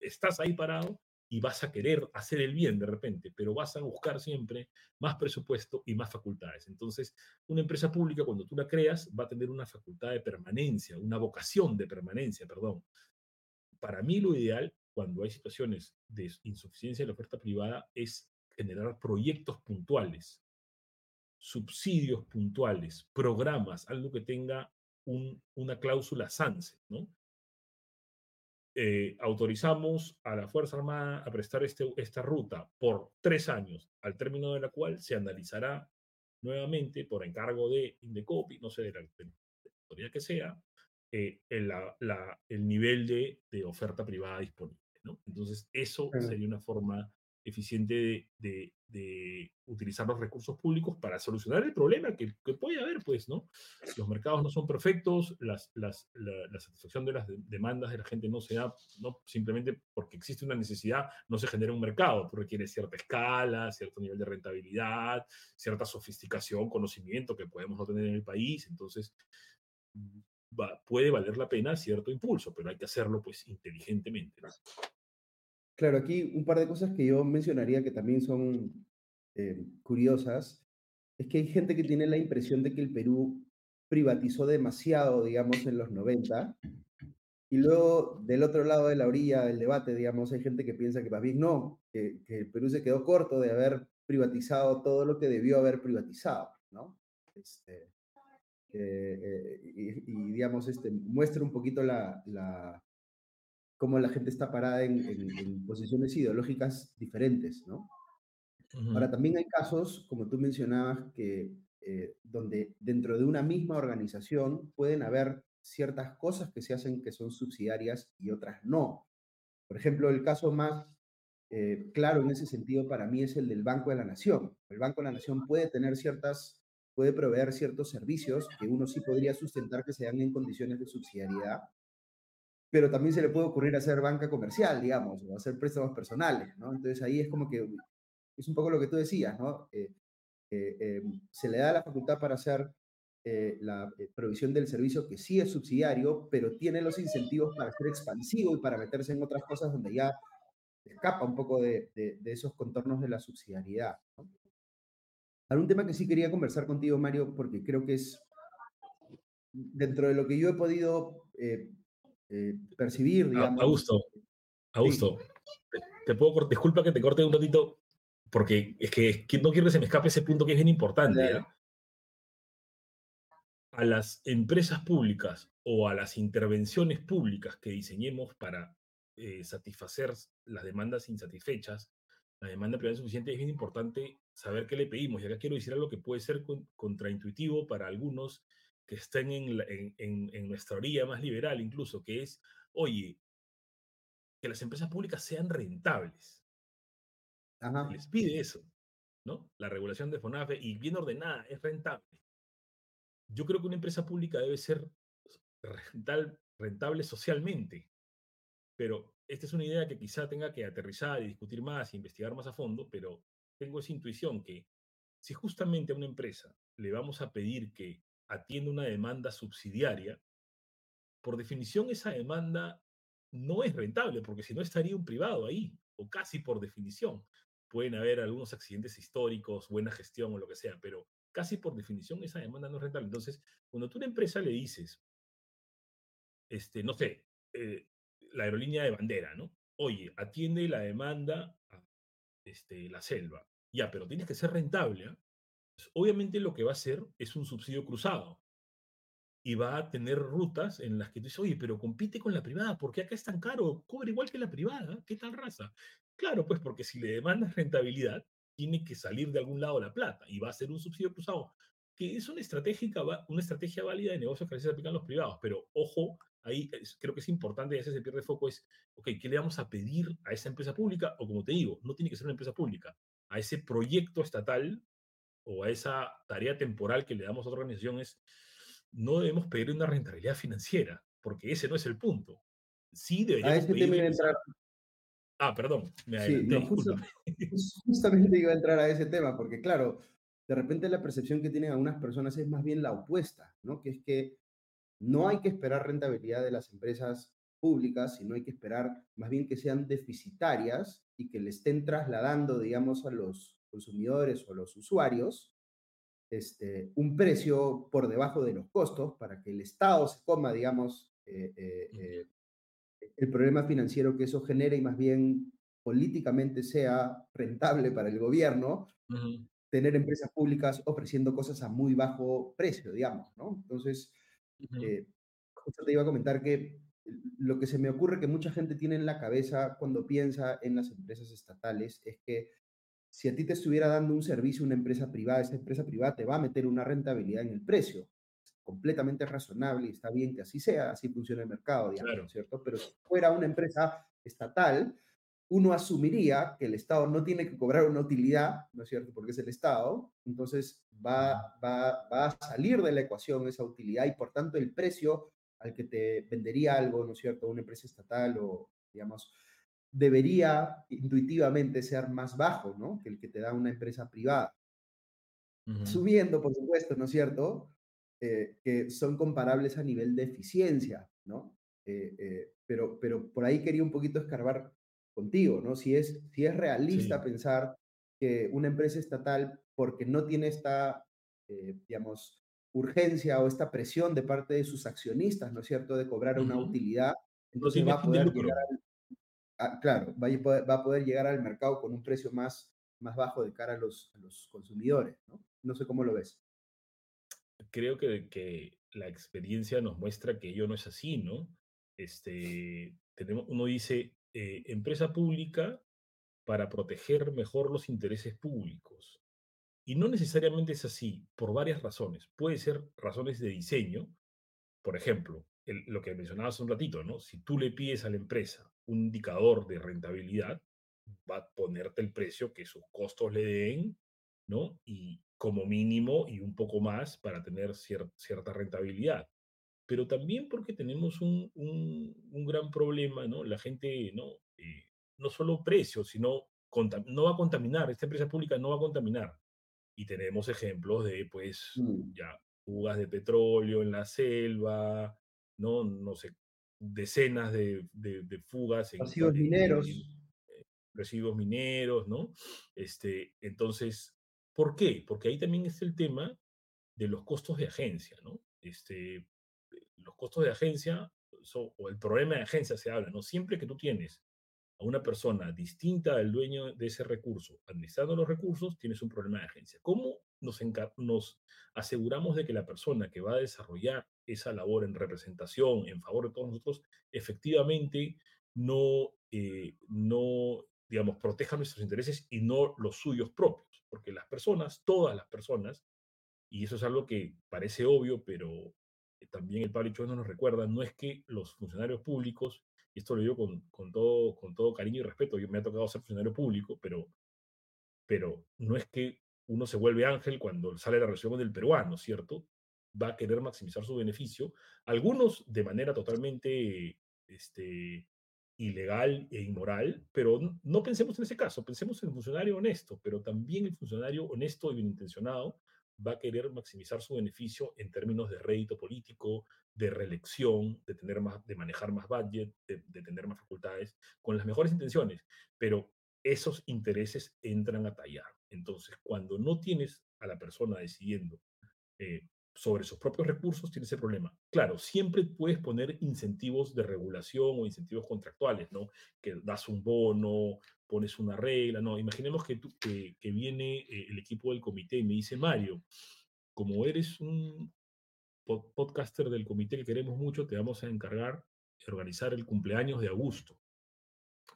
estás ahí parado y vas a querer hacer el bien de repente, pero vas a buscar siempre más presupuesto y más facultades. Entonces, una empresa pública, cuando tú la creas, va a tener una facultad de permanencia, una vocación de permanencia, perdón. Para mí lo ideal, cuando hay situaciones de insuficiencia de la oferta privada, es generar proyectos puntuales, subsidios puntuales, programas, algo que tenga un, una cláusula SANSE, ¿no? Eh, autorizamos a la Fuerza Armada a prestar este, esta ruta por tres años, al término de la cual se analizará nuevamente por encargo de Indecopi, no sé, de la, autoridad que sea, eh, el, la, la, el, nivel de, de, oferta privada disponible. ¿no? Entonces, eso sería una forma eficiente de, utilizar los recursos públicos para solucionar el problema que, que, puede haber, pues, ¿no? Los mercados no son perfectos, las, las, la, satisfacción de las de, demandas de la gente no se da, no simplemente porque existe una necesidad, no se genera un mercado, requiere cierta escala, cierto nivel de rentabilidad, cierta sofisticación, conocimiento que podemos no tener en el país, entonces va, puede valer la pena cierto impulso, pero hay que hacerlo, pues, inteligentemente, ¿no? Claro, aquí un par de cosas que yo mencionaría que también son eh, curiosas, es que hay gente que tiene la impresión de que el Perú privatizó demasiado, digamos, en los 90, y luego del otro lado de la orilla del debate, digamos, hay gente que piensa que más bien no, que, que el Perú se quedó corto de haber privatizado todo lo que debió haber privatizado, ¿no? Este, eh, y, digamos, este, muestra un poquito la, la, cómo la gente está parada en, en, posiciones ideológicas diferentes, ¿no? Ahora, también hay casos, como tú mencionabas, que eh, donde dentro de una misma organización pueden haber ciertas cosas que se hacen que son subsidiarias y otras no. Por ejemplo, el caso más eh, claro en ese sentido para mí es el del Banco de la Nación. El Banco de la Nación puede tener ciertas puede proveer ciertos servicios que uno sí podría sustentar que se dan en condiciones de subsidiariedad, pero también se le puede ocurrir hacer banca comercial, digamos, o hacer préstamos personales, ¿no? Entonces ahí es como que es un poco lo que tú decías, ¿no? Eh, eh, em, se le da la facultad para hacer eh, la provisión del servicio que sí es subsidiario, pero tiene los incentivos para ser expansivo y para meterse en otras cosas donde ya escapa un poco de, de, de esos contornos de la subsidiariedad. ¿no? un tema que sí quería conversar contigo, Mario, porque creo que es dentro de lo que yo he podido eh, eh, percibir, digamos. Augusto, Augusto, te, puedo, disculpa que te corte un ratito, porque es que, no quiero que se me escape ese punto que es bien importante. A las empresas públicas o a las intervenciones públicas que diseñemos para eh, satisfacer las demandas insatisfechas, la demanda privada suficiente, es bien importante saber qué le pedimos. Y acá quiero decir algo que puede ser contraintuitivo para algunos que estén en, en, nuestra orilla más liberal incluso, que es, oye, que las empresas públicas sean rentables. Les pide eso, ¿no? La regulación de FONAFE y bien ordenada, es rentable. Yo creo que una empresa pública debe ser rentable socialmente, pero esta es una idea que quizá tenga que aterrizar y discutir más, e investigar más a fondo, pero tengo esa intuición que si justamente a una empresa le vamos a pedir que atienda una demanda subsidiaria, por definición esa demanda no es rentable, porque si no estaría un privado ahí, o casi por definición. Pueden haber algunos accidentes históricos, buena gestión o lo que sea, pero casi por definición esa demanda no es rentable. Entonces, cuando tú a una empresa le dices, este, no sé, eh, la aerolínea de bandera, ¿no? Oye, atiende la demanda a este, la selva. Ya, pero tienes que ser rentable. ¿eh? Obviamente lo que va a hacer es un subsidio cruzado. Y va a tener rutas en las que tú dices, oye, pero compite con la privada, ¿por qué acá es tan caro? Cobra igual que la privada, ¿qué tal raza? Claro, pues porque si le demandas rentabilidad, tiene que salir de algún lado la plata y va a ser un subsidio cruzado, que es una estrategia, una estrategia válida de negocios que a veces aplican los privados, pero ojo ahí creo que es importante, a veces se pierde foco, es, ok, ¿qué le vamos a pedir a esa empresa pública? O como te digo, no tiene que ser una empresa pública, a ese proyecto estatal o a esa tarea temporal que le damos a otra organización es, no debemos pedir una rentabilidad financiera, porque ese no es el punto. Sí deberíamos pedir... Entrar... Ah, perdón, me adelanté, justamente iba a entrar a ese tema, porque claro, de repente la percepción que tienen algunas personas es más bien la opuesta, ¿no? Que es que no hay que esperar rentabilidad de las empresas públicas, sino hay que esperar más bien que sean deficitarias y que le estén trasladando, digamos, a los consumidores o los usuarios este, un precio por debajo de los costos para que el Estado se coma, digamos, eh, eh, eh, el problema financiero que eso genera y más bien políticamente sea rentable para el gobierno, tener empresas públicas ofreciendo cosas a muy bajo precio, digamos, ¿no? Entonces, justo te iba a comentar que lo que se me ocurre que mucha gente tiene en la cabeza cuando piensa en las empresas estatales es que si a ti te estuviera dando un servicio una empresa privada, esa empresa privada te va a meter una rentabilidad en el precio. Es completamente razonable y está bien que así sea, así funciona el mercado, digamos, ¿cierto? Pero si fuera una empresa estatal, uno asumiría que el Estado no tiene que cobrar una utilidad, ¿no es cierto? Porque es el Estado, entonces va, va, va, a salir de la ecuación esa utilidad y por tanto el precio al que te vendería algo, ¿no es cierto? Una empresa estatal o, digamos, debería intuitivamente ser más bajo, ¿no? Que el que te da una empresa privada. Subiendo, por supuesto, ¿no es cierto? Eh, que son comparables a nivel de eficiencia, ¿no? Eh, eh, pero, pero por ahí quería un poquito escarbar contigo, ¿no? Si es, si es realista Sí. pensar que una empresa estatal, porque no tiene esta, digamos, urgencia o esta presión de parte de sus accionistas, ¿no es cierto?, de cobrar una utilidad, entonces va a poder llegar. A, claro, va a, poder, llegar al mercado con un precio más, más bajo de cara a los, consumidores, ¿no? No sé cómo lo ves. Creo que, que la experiencia nos muestra que ello no es así, ¿no? Este, tenemos, uno dice, eh, empresa pública para proteger mejor los intereses públicos. Y no necesariamente es así, por varias razones. Puede ser razones de diseño, por ejemplo, lo que mencionabas un ratito, ¿no? Si tú le pides a la empresa un indicador de rentabilidad, va a ponerte el precio que sus costos le den, ¿no? Y como mínimo y un poco más para tener cier- cierta rentabilidad. Pero también porque tenemos un, un- un gran problema, ¿no? La gente, ¿no? Eh, no solo precio, sino no va a contaminar, esta empresa pública no va a contaminar y tenemos ejemplos de, pues, Mm. ya, fugas de petróleo en la selva, ¿no? No sé, decenas de, de- de fugas en, en- mineros. en residuos mineros, ¿no? Este, entonces, ¿por qué? Porque ahí también está el tema de los costos de agencia, ¿no? Este, los costos de agencia, so- o el problema de agencia se habla, ¿no? Siempre que tú tienes a una persona distinta al dueño de ese recurso, administrando los recursos, tienes un problema de agencia. ¿Cómo nos, aseguramos de que la persona que va a desarrollar esa labor en representación, en favor de todos nosotros, efectivamente no, eh, no, digamos, proteja nuestros intereses y no los suyos propios? Porque las personas, todas las personas, y eso es algo que parece obvio, pero también el Pablo Chávez nos recuerda, no es que los funcionarios públicos y esto lo digo con, con, todo, con todo cariño y respeto, yo me ha tocado ser funcionario público, pero, pero no es que uno se vuelve ángel cuando sale la resolución del peruano, ¿cierto? Va a querer maximizar su beneficio, algunos de manera totalmente este, ilegal e inmoral, pero no, no pensemos en ese caso, pensemos en el funcionario honesto, pero también el funcionario honesto y bien intencionado va a querer maximizar su beneficio en términos de rédito político, de reelección, de, tener más, de manejar más budget, de, tener más facultades, con las mejores intenciones, pero esos intereses entran a tallar. Entonces, cuando no tienes a la persona decidiendo eh, sobre sus propios recursos, tienes ese problema. Claro, siempre puedes poner incentivos de regulación o incentivos contractuales, ¿no? Que das un bono, pones una regla, ¿no? Imaginemos que, tú, que, que viene eh, el equipo del comité y me dice, Mario, como eres un podcaster del comité que queremos mucho, te vamos a encargar de organizar el cumpleaños de Augusto,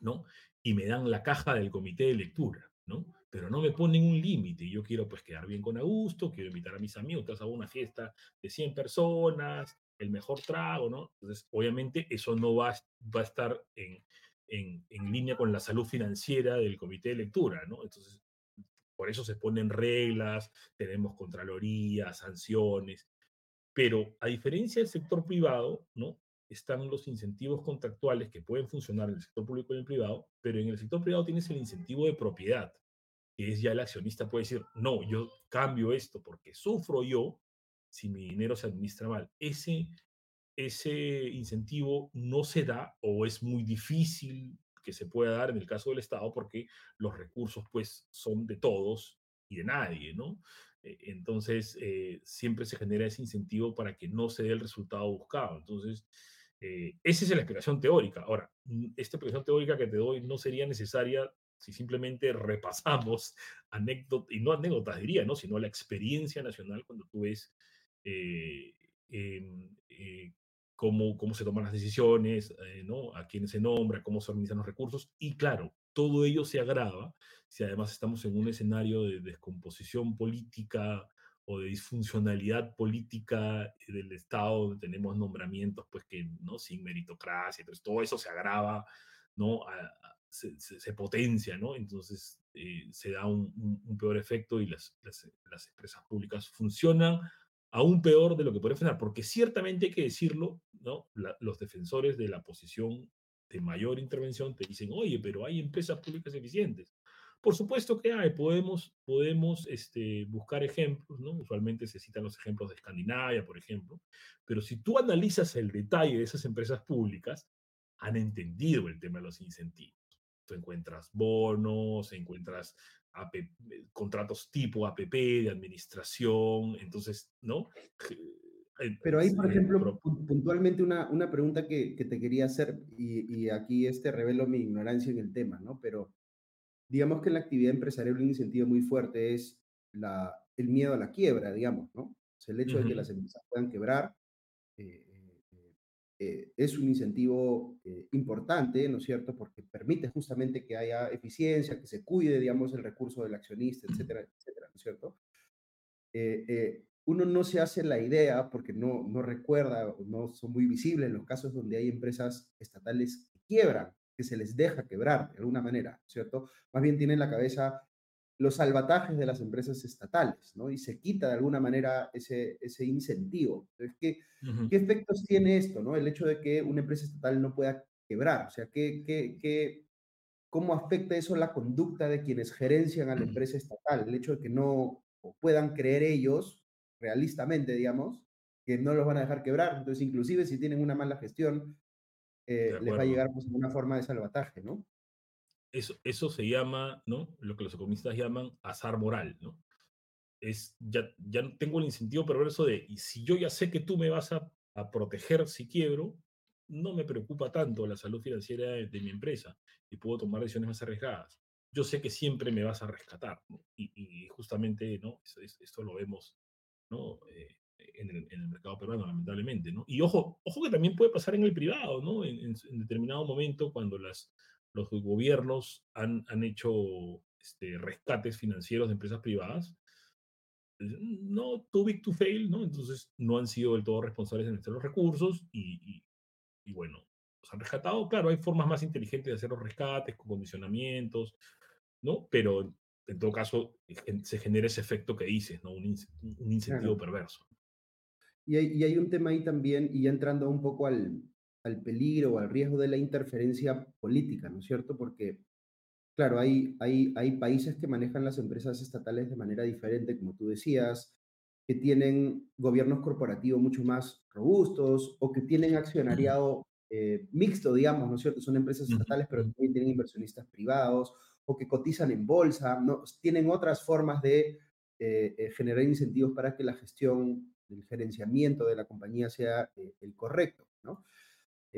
¿no? Y me dan la caja del comité de lectura, ¿no? Pero no me ponen un límite. Yo quiero pues quedar bien con Augusto, quiero invitar a mis amigos, hago una fiesta de 100 personas, el mejor trago, ¿no? Entonces, obviamente eso no va, va a estar en, en, en línea con la salud financiera del comité de lectura, ¿no? Entonces, por eso se ponen reglas, tenemos contraloría, sanciones, pero a diferencia del sector privado, ¿no? Están los incentivos contractuales que pueden funcionar en el sector público y en el privado, pero en el sector privado tienes el incentivo de propiedad, es ya el accionista puede decir, no, yo cambio esto porque sufro yo si mi dinero se administra mal. Ese, ese incentivo no se da o es muy difícil que se pueda dar en el caso del Estado porque los recursos pues son de todos y de nadie, ¿no? Entonces, eh, siempre se genera ese incentivo para que no se dé el resultado buscado. Entonces, eh, esa es la explicación teórica. Ahora, esta explicación teórica que te doy no sería necesaria si simplemente repasamos anécdotas, y no anécdotas diría, ¿no? sino la experiencia nacional cuando tú ves eh, eh, cómo, cómo se toman las decisiones, eh, ¿no? a quién se nombra, cómo se organizan los recursos. Y claro, todo ello se agrava si además estamos en un escenario de descomposición política o de disfuncionalidad política del Estado, donde tenemos nombramientos pues que no sin meritocracia, entonces todo eso se agrava, ¿no? A, se, se, potencia, ¿no? Entonces eh, se da un, peor efecto y las, las, empresas públicas funcionan aún peor de lo que puede funcionar, porque ciertamente hay que decirlo, ¿no? Los defensores de la posición de mayor intervención te dicen, oye, pero hay empresas públicas eficientes. Por supuesto que hay, podemos, podemos este, buscar ejemplos, ¿no? Usualmente se citan los ejemplos de Escandinavia, por ejemplo, pero si tú analizas el detalle de esas empresas públicas, han entendido el tema de los incentivos. Tú encuentras bonos, encuentras contratos tipo APP de administración, entonces, ¿no? Pero ahí, por ejemplo, puntualmente una, una pregunta que, que, te quería hacer, y, y, aquí este revelo mi ignorancia en el tema, ¿no? Pero digamos que en la actividad empresarial un incentivo muy fuerte es la, el miedo a la quiebra, digamos, ¿no? O sea, el hecho de que las empresas puedan quebrar eh, eh, eh, es un incentivo importante, ¿no es cierto? Porque permite justamente que haya eficiencia, que se cuide, digamos, el recurso del accionista, etcétera, etcétera, ¿no es cierto? uno no se hace la idea, porque no, no recuerda, no son muy visibles los casos donde hay empresas estatales que quiebran, que se les deja quebrar de alguna manera, ¿cierto? Más bien tienen en la cabeza los salvatajes de las empresas estatales, ¿no? Y se quita de alguna manera ese, ese incentivo. Entonces, ¿qué, ¿qué efectos tiene esto, ¿no? El hecho de que una empresa estatal no pueda quebrar, o sea, ¿qué, qué, qué, ¿cómo afecta eso la conducta de quienes gerencian a la empresa estatal? El hecho de que no puedan creer ellos realistamente, digamos, que no los van a dejar quebrar. Entonces, inclusive si tienen una mala gestión, eh, les va a llegar pues, una forma de salvataje, ¿no? Eso, eso se llama, ¿no? Lo que los economistas llaman azar moral, ¿no? Es, ya, ya tengo el incentivo perverso de, y si yo ya sé que tú me vas a, a proteger si quiebro, no me preocupa tanto la salud financiera de, de mi empresa y puedo tomar decisiones más arriesgadas yo sé que siempre me vas a rescatar, ¿no? y, y, justamente, ¿no? Esto, esto, lo vemos ¿no? Eh, en, el, en, el, mercado peruano, lamentablemente, ¿no? Y ojo, ojo que también puede pasar en el privado, ¿no? En, en, en determinado momento, cuando las, los gobiernos han, han hecho este, rescates financieros de empresas privadas, pues, no too big to fail, ¿no? Entonces no han sido del todo responsables en los recursos y, y, y bueno, los han rescatado. Claro, hay formas más inteligentes de hacer los rescates, con condicionamientos, ¿no? Pero en todo caso se genera ese efecto que dices, ¿no? Un, un incentivo claro. perverso. Y hay, y hay, un tema ahí también, y ya entrando un poco al, al peligro o al riesgo de la interferencia política, ¿no es cierto? Porque, claro, hay, hay, hay países que manejan las empresas estatales de manera diferente, como tú decías, que tienen gobiernos corporativos mucho más robustos o que tienen accionariado eh, mixto, digamos, ¿no es cierto? Son empresas estatales, pero también tienen inversionistas privados o que cotizan en bolsa, ¿no? tienen otras formas de eh, eh, generar incentivos para que la gestión, el gerenciamiento de la compañía sea eh, el correcto, ¿no?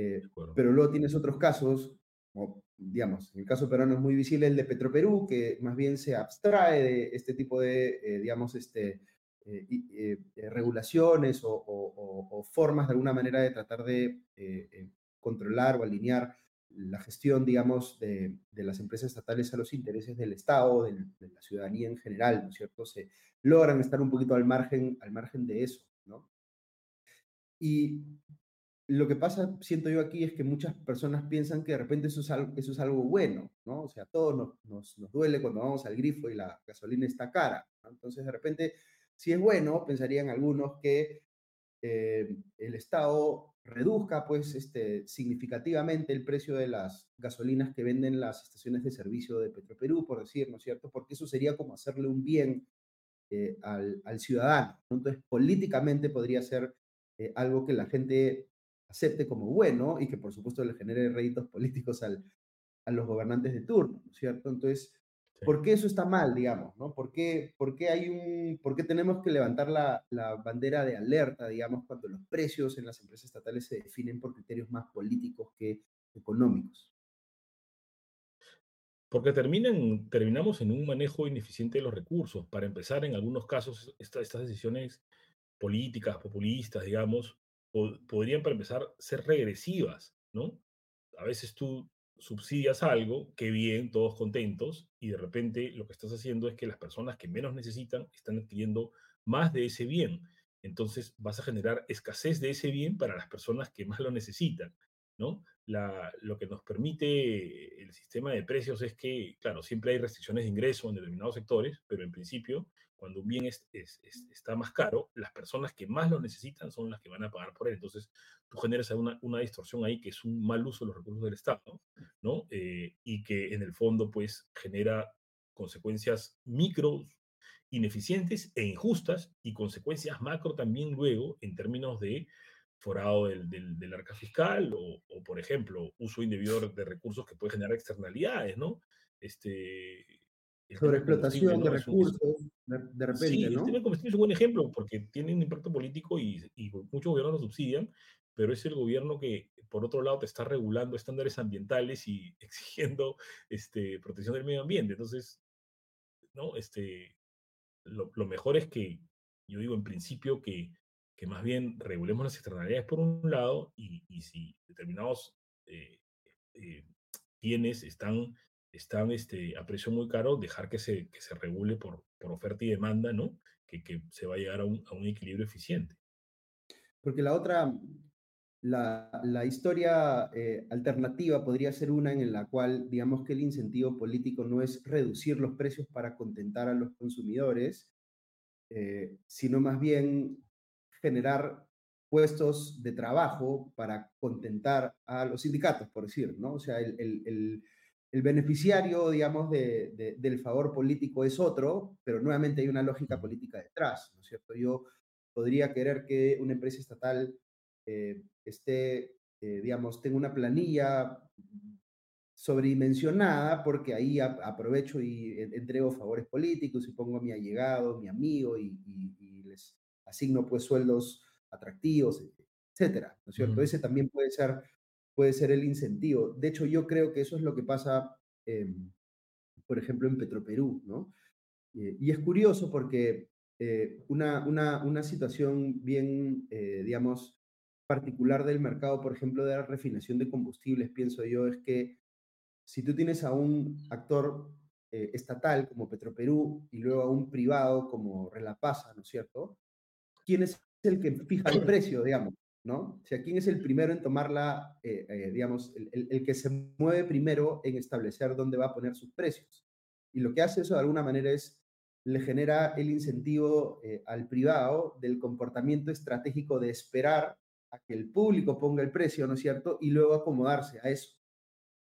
Eh, pero luego tienes otros casos, como, digamos, en el caso peruano es muy visible el de Petroperú, que más bien se abstrae de este tipo de, eh, digamos, este, regulaciones o, o, o, formas de alguna manera de tratar de controlar o alinear la gestión, digamos, de, de, las empresas estatales a los intereses del Estado, de, de, la ciudadanía en general, ¿no es cierto? Se logran estar un poquito al margen, al margen de eso, ¿no? Y lo que pasa, siento yo aquí, es que muchas personas piensan que de repente eso es algo, eso es algo bueno, ¿no? O sea, a todos nos, nos, nos duele cuando vamos al grifo y la gasolina está cara, ¿no? Entonces, de repente, si es bueno, pensarían algunos que eh, el Estado reduzca pues este, significativamente el precio de las gasolinas que venden las estaciones de servicio de Petroperú, por decir, ¿no es cierto? Porque eso sería como hacerle un bien eh, al, al, ciudadano. ¿no? Entonces, políticamente podría ser eh, algo que la gente acepte como bueno y que por supuesto le genere réditos políticos al, a los gobernantes de turno, ¿no es cierto? Entonces, ¿Por qué eso está mal, digamos? ¿no? ¿Por, qué, por, qué hay un, ¿Por qué tenemos que levantar la, la, bandera de alerta, digamos, cuando los precios en las empresas estatales se definen por criterios más políticos que económicos? Porque terminan, terminamos en un manejo ineficiente de los recursos. Para empezar, en algunos casos, esta, estas decisiones políticas, populistas, digamos, pod podrían, para empezar, ser regresivas, ¿no? A veces tú subsidias algo, qué bien, todos contentos, y de repente lo que estás haciendo es que las personas que menos necesitan están adquiriendo más de ese bien. Entonces vas a generar escasez de ese bien para las personas que más lo necesitan, ¿no? Lo que nos permite el sistema de precios es que, claro, siempre hay restricciones de ingreso en determinados sectores, pero en principio cuando un bien es, es, es, está más caro, las personas que más lo necesitan son las que van a pagar por él. Entonces, tú generas una, una distorsión ahí que es un mal uso de los recursos del Estado, ¿no? Eh, y que en el fondo, pues, genera consecuencias micro ineficientes e injustas y consecuencias macro también luego en términos de forado del, del, arca fiscal o, o, por ejemplo, uso indebido de recursos que puede generar externalidades, ¿no? Este, sobre explotación de recursos, de, repente, sí, ¿no? el tema de combustible es un buen ejemplo porque tiene un impacto político y, y muchos gobiernos lo subsidian, pero es el gobierno que, por otro lado, te está regulando estándares ambientales y exigiendo este, protección del medio ambiente. Entonces, ¿no? Este, lo, lo mejor es que, yo digo en principio que, que más bien regulemos las externalidades por un lado y, y si determinados eh, eh, bienes están están este, a precio muy caro, dejar que se, que se regule por, por oferta y demanda, ¿no? Que, que se va a llegar a un, a un equilibrio eficiente. Porque la otra, la, la historia eh, alternativa podría ser una en la cual, digamos que el incentivo político no es reducir los precios para contentar a los consumidores, eh, sino más bien generar puestos de trabajo para contentar a los sindicatos, por decir, ¿no? O sea, el, el el beneficiario, digamos, de, del favor político es otro, pero nuevamente hay una lógica política detrás, ¿no es cierto? Yo podría querer que una empresa estatal eh, esté, eh, digamos, tenga una planilla sobredimensionada porque ahí aprovecho y entrego favores políticos y pongo a mi allegado, mi amigo y, les asigno pues sueldos atractivos, etcétera, ¿no es cierto? Ese también puede ser puede ser el incentivo. De hecho, yo creo que eso es lo que pasa, por ejemplo, en Petroperú, ¿no? Eh, y es curioso porque eh, una, una, una, situación bien, eh, digamos, particular del mercado, por ejemplo, de la refinación de combustibles, pienso yo, es que si tú tienes a un actor estatal como Petroperú y luego a un privado como Relapasa, ¿no es cierto? ¿Quién es el que fija el precio, digamos? ¿No? O sea, ¿quién es el primero en tomarla, eh, eh, digamos, el, que se mueve primero en establecer dónde va a poner sus precios? Y lo que hace eso de alguna manera es, le genera el incentivo eh, al privado del comportamiento estratégico de esperar a que el público ponga el precio, ¿no es cierto? Y luego acomodarse a eso.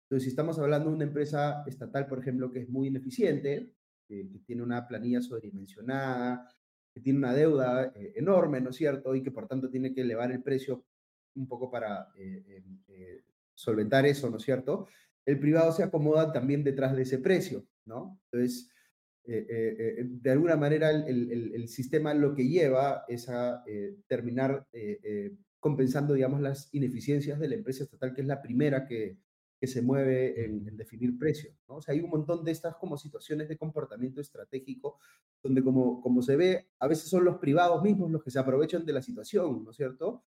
Entonces, si estamos hablando de una empresa estatal, por ejemplo, que es muy ineficiente, que tiene una planilla sobredimensionada, que tiene una deuda eh, enorme, ¿no es cierto? Y que por tanto tiene que elevar el precio un poco para eh, eh, solventar eso, ¿no es cierto? El privado se acomoda también detrás de ese precio, ¿no? Entonces, de alguna manera el, el, el, sistema lo que lleva es a terminar compensando, digamos, las ineficiencias de la empresa estatal, que es la primera que, que se mueve en, definir precios. ¿no? O sea, hay un montón de estas como situaciones de comportamiento estratégico donde como, como se ve, a veces son los privados mismos los que se aprovechan de la situación, ¿no es cierto?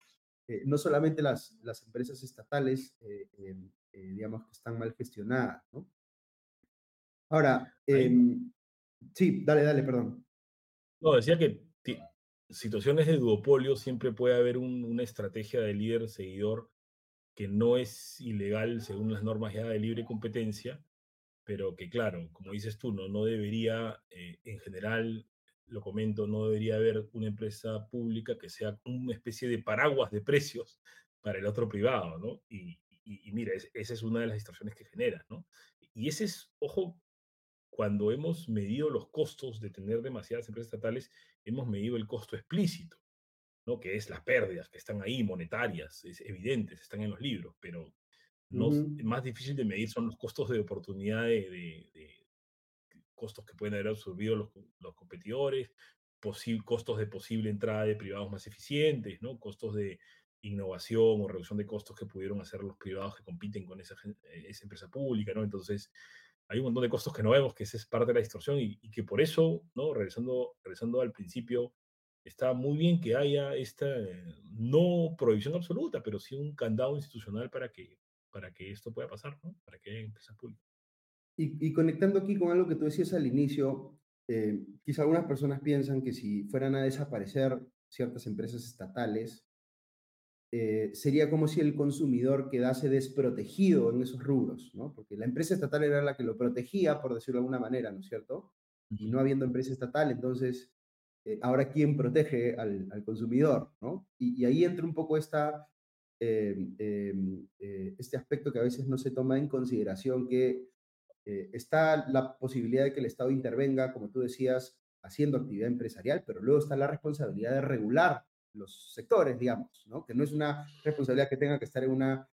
Eh, no solamente las, las empresas estatales, eh, eh, digamos, que están mal gestionadas, ¿no? Ahora, em, sí, dale, dale, perdón. No, decía que situaciones de duopolio siempre puede haber una estrategia de líder-seguidor que no es ilegal según las normas ya de libre competencia, pero que claro, como dices tú, no, no debería, eh, en general, lo comento, no debería haber una empresa pública que sea una especie de paraguas de precios para el otro privado, ¿no? Y, mira, esa es una de las distorsiones que genera, ¿no? Y ese es, ojo, cuando hemos medido los costos de tener demasiadas empresas estatales, hemos medido el costo explícito que es las pérdidas que están ahí, monetarias, es evidentes, están en los libros, pero no, más difícil de medir son los costos de oportunidad de, costos que pueden haber absorbido los, los competidores, costos de posible entrada de privados más eficientes, ¿no? costos de innovación o reducción de costos que pudieron hacer los privados que compiten con esa, esa empresa pública, ¿no? Entonces, hay un montón de costos que no vemos, que esa es parte de la distorsión y, y que por eso, ¿no? Regresando, regresando al principio, está muy bien que haya esta, eh, no prohibición absoluta, pero sí un candado institucional para que, para que esto pueda pasar, ¿no? Para que haya empresas públicas. Y, conectando aquí con algo que tú decías al inicio, eh, quizá algunas personas piensan que si fueran a desaparecer ciertas empresas estatales, eh, sería como si el consumidor quedase desprotegido en esos rubros, ¿no? Porque la empresa estatal era la que lo protegía, por decirlo de alguna manera, ¿no es cierto? Y no habiendo empresa estatal, entonces eh, ahora quién protege al, consumidor, ¿no? Y, ahí entra un poco esta, em, em, eh, este aspecto que a veces no se toma en consideración, que eh, está la posibilidad de que el Estado intervenga, como tú decías, haciendo actividad empresarial, pero luego está la responsabilidad de regular los sectores, digamos, ¿no? Que no es una responsabilidad que tenga que estar en una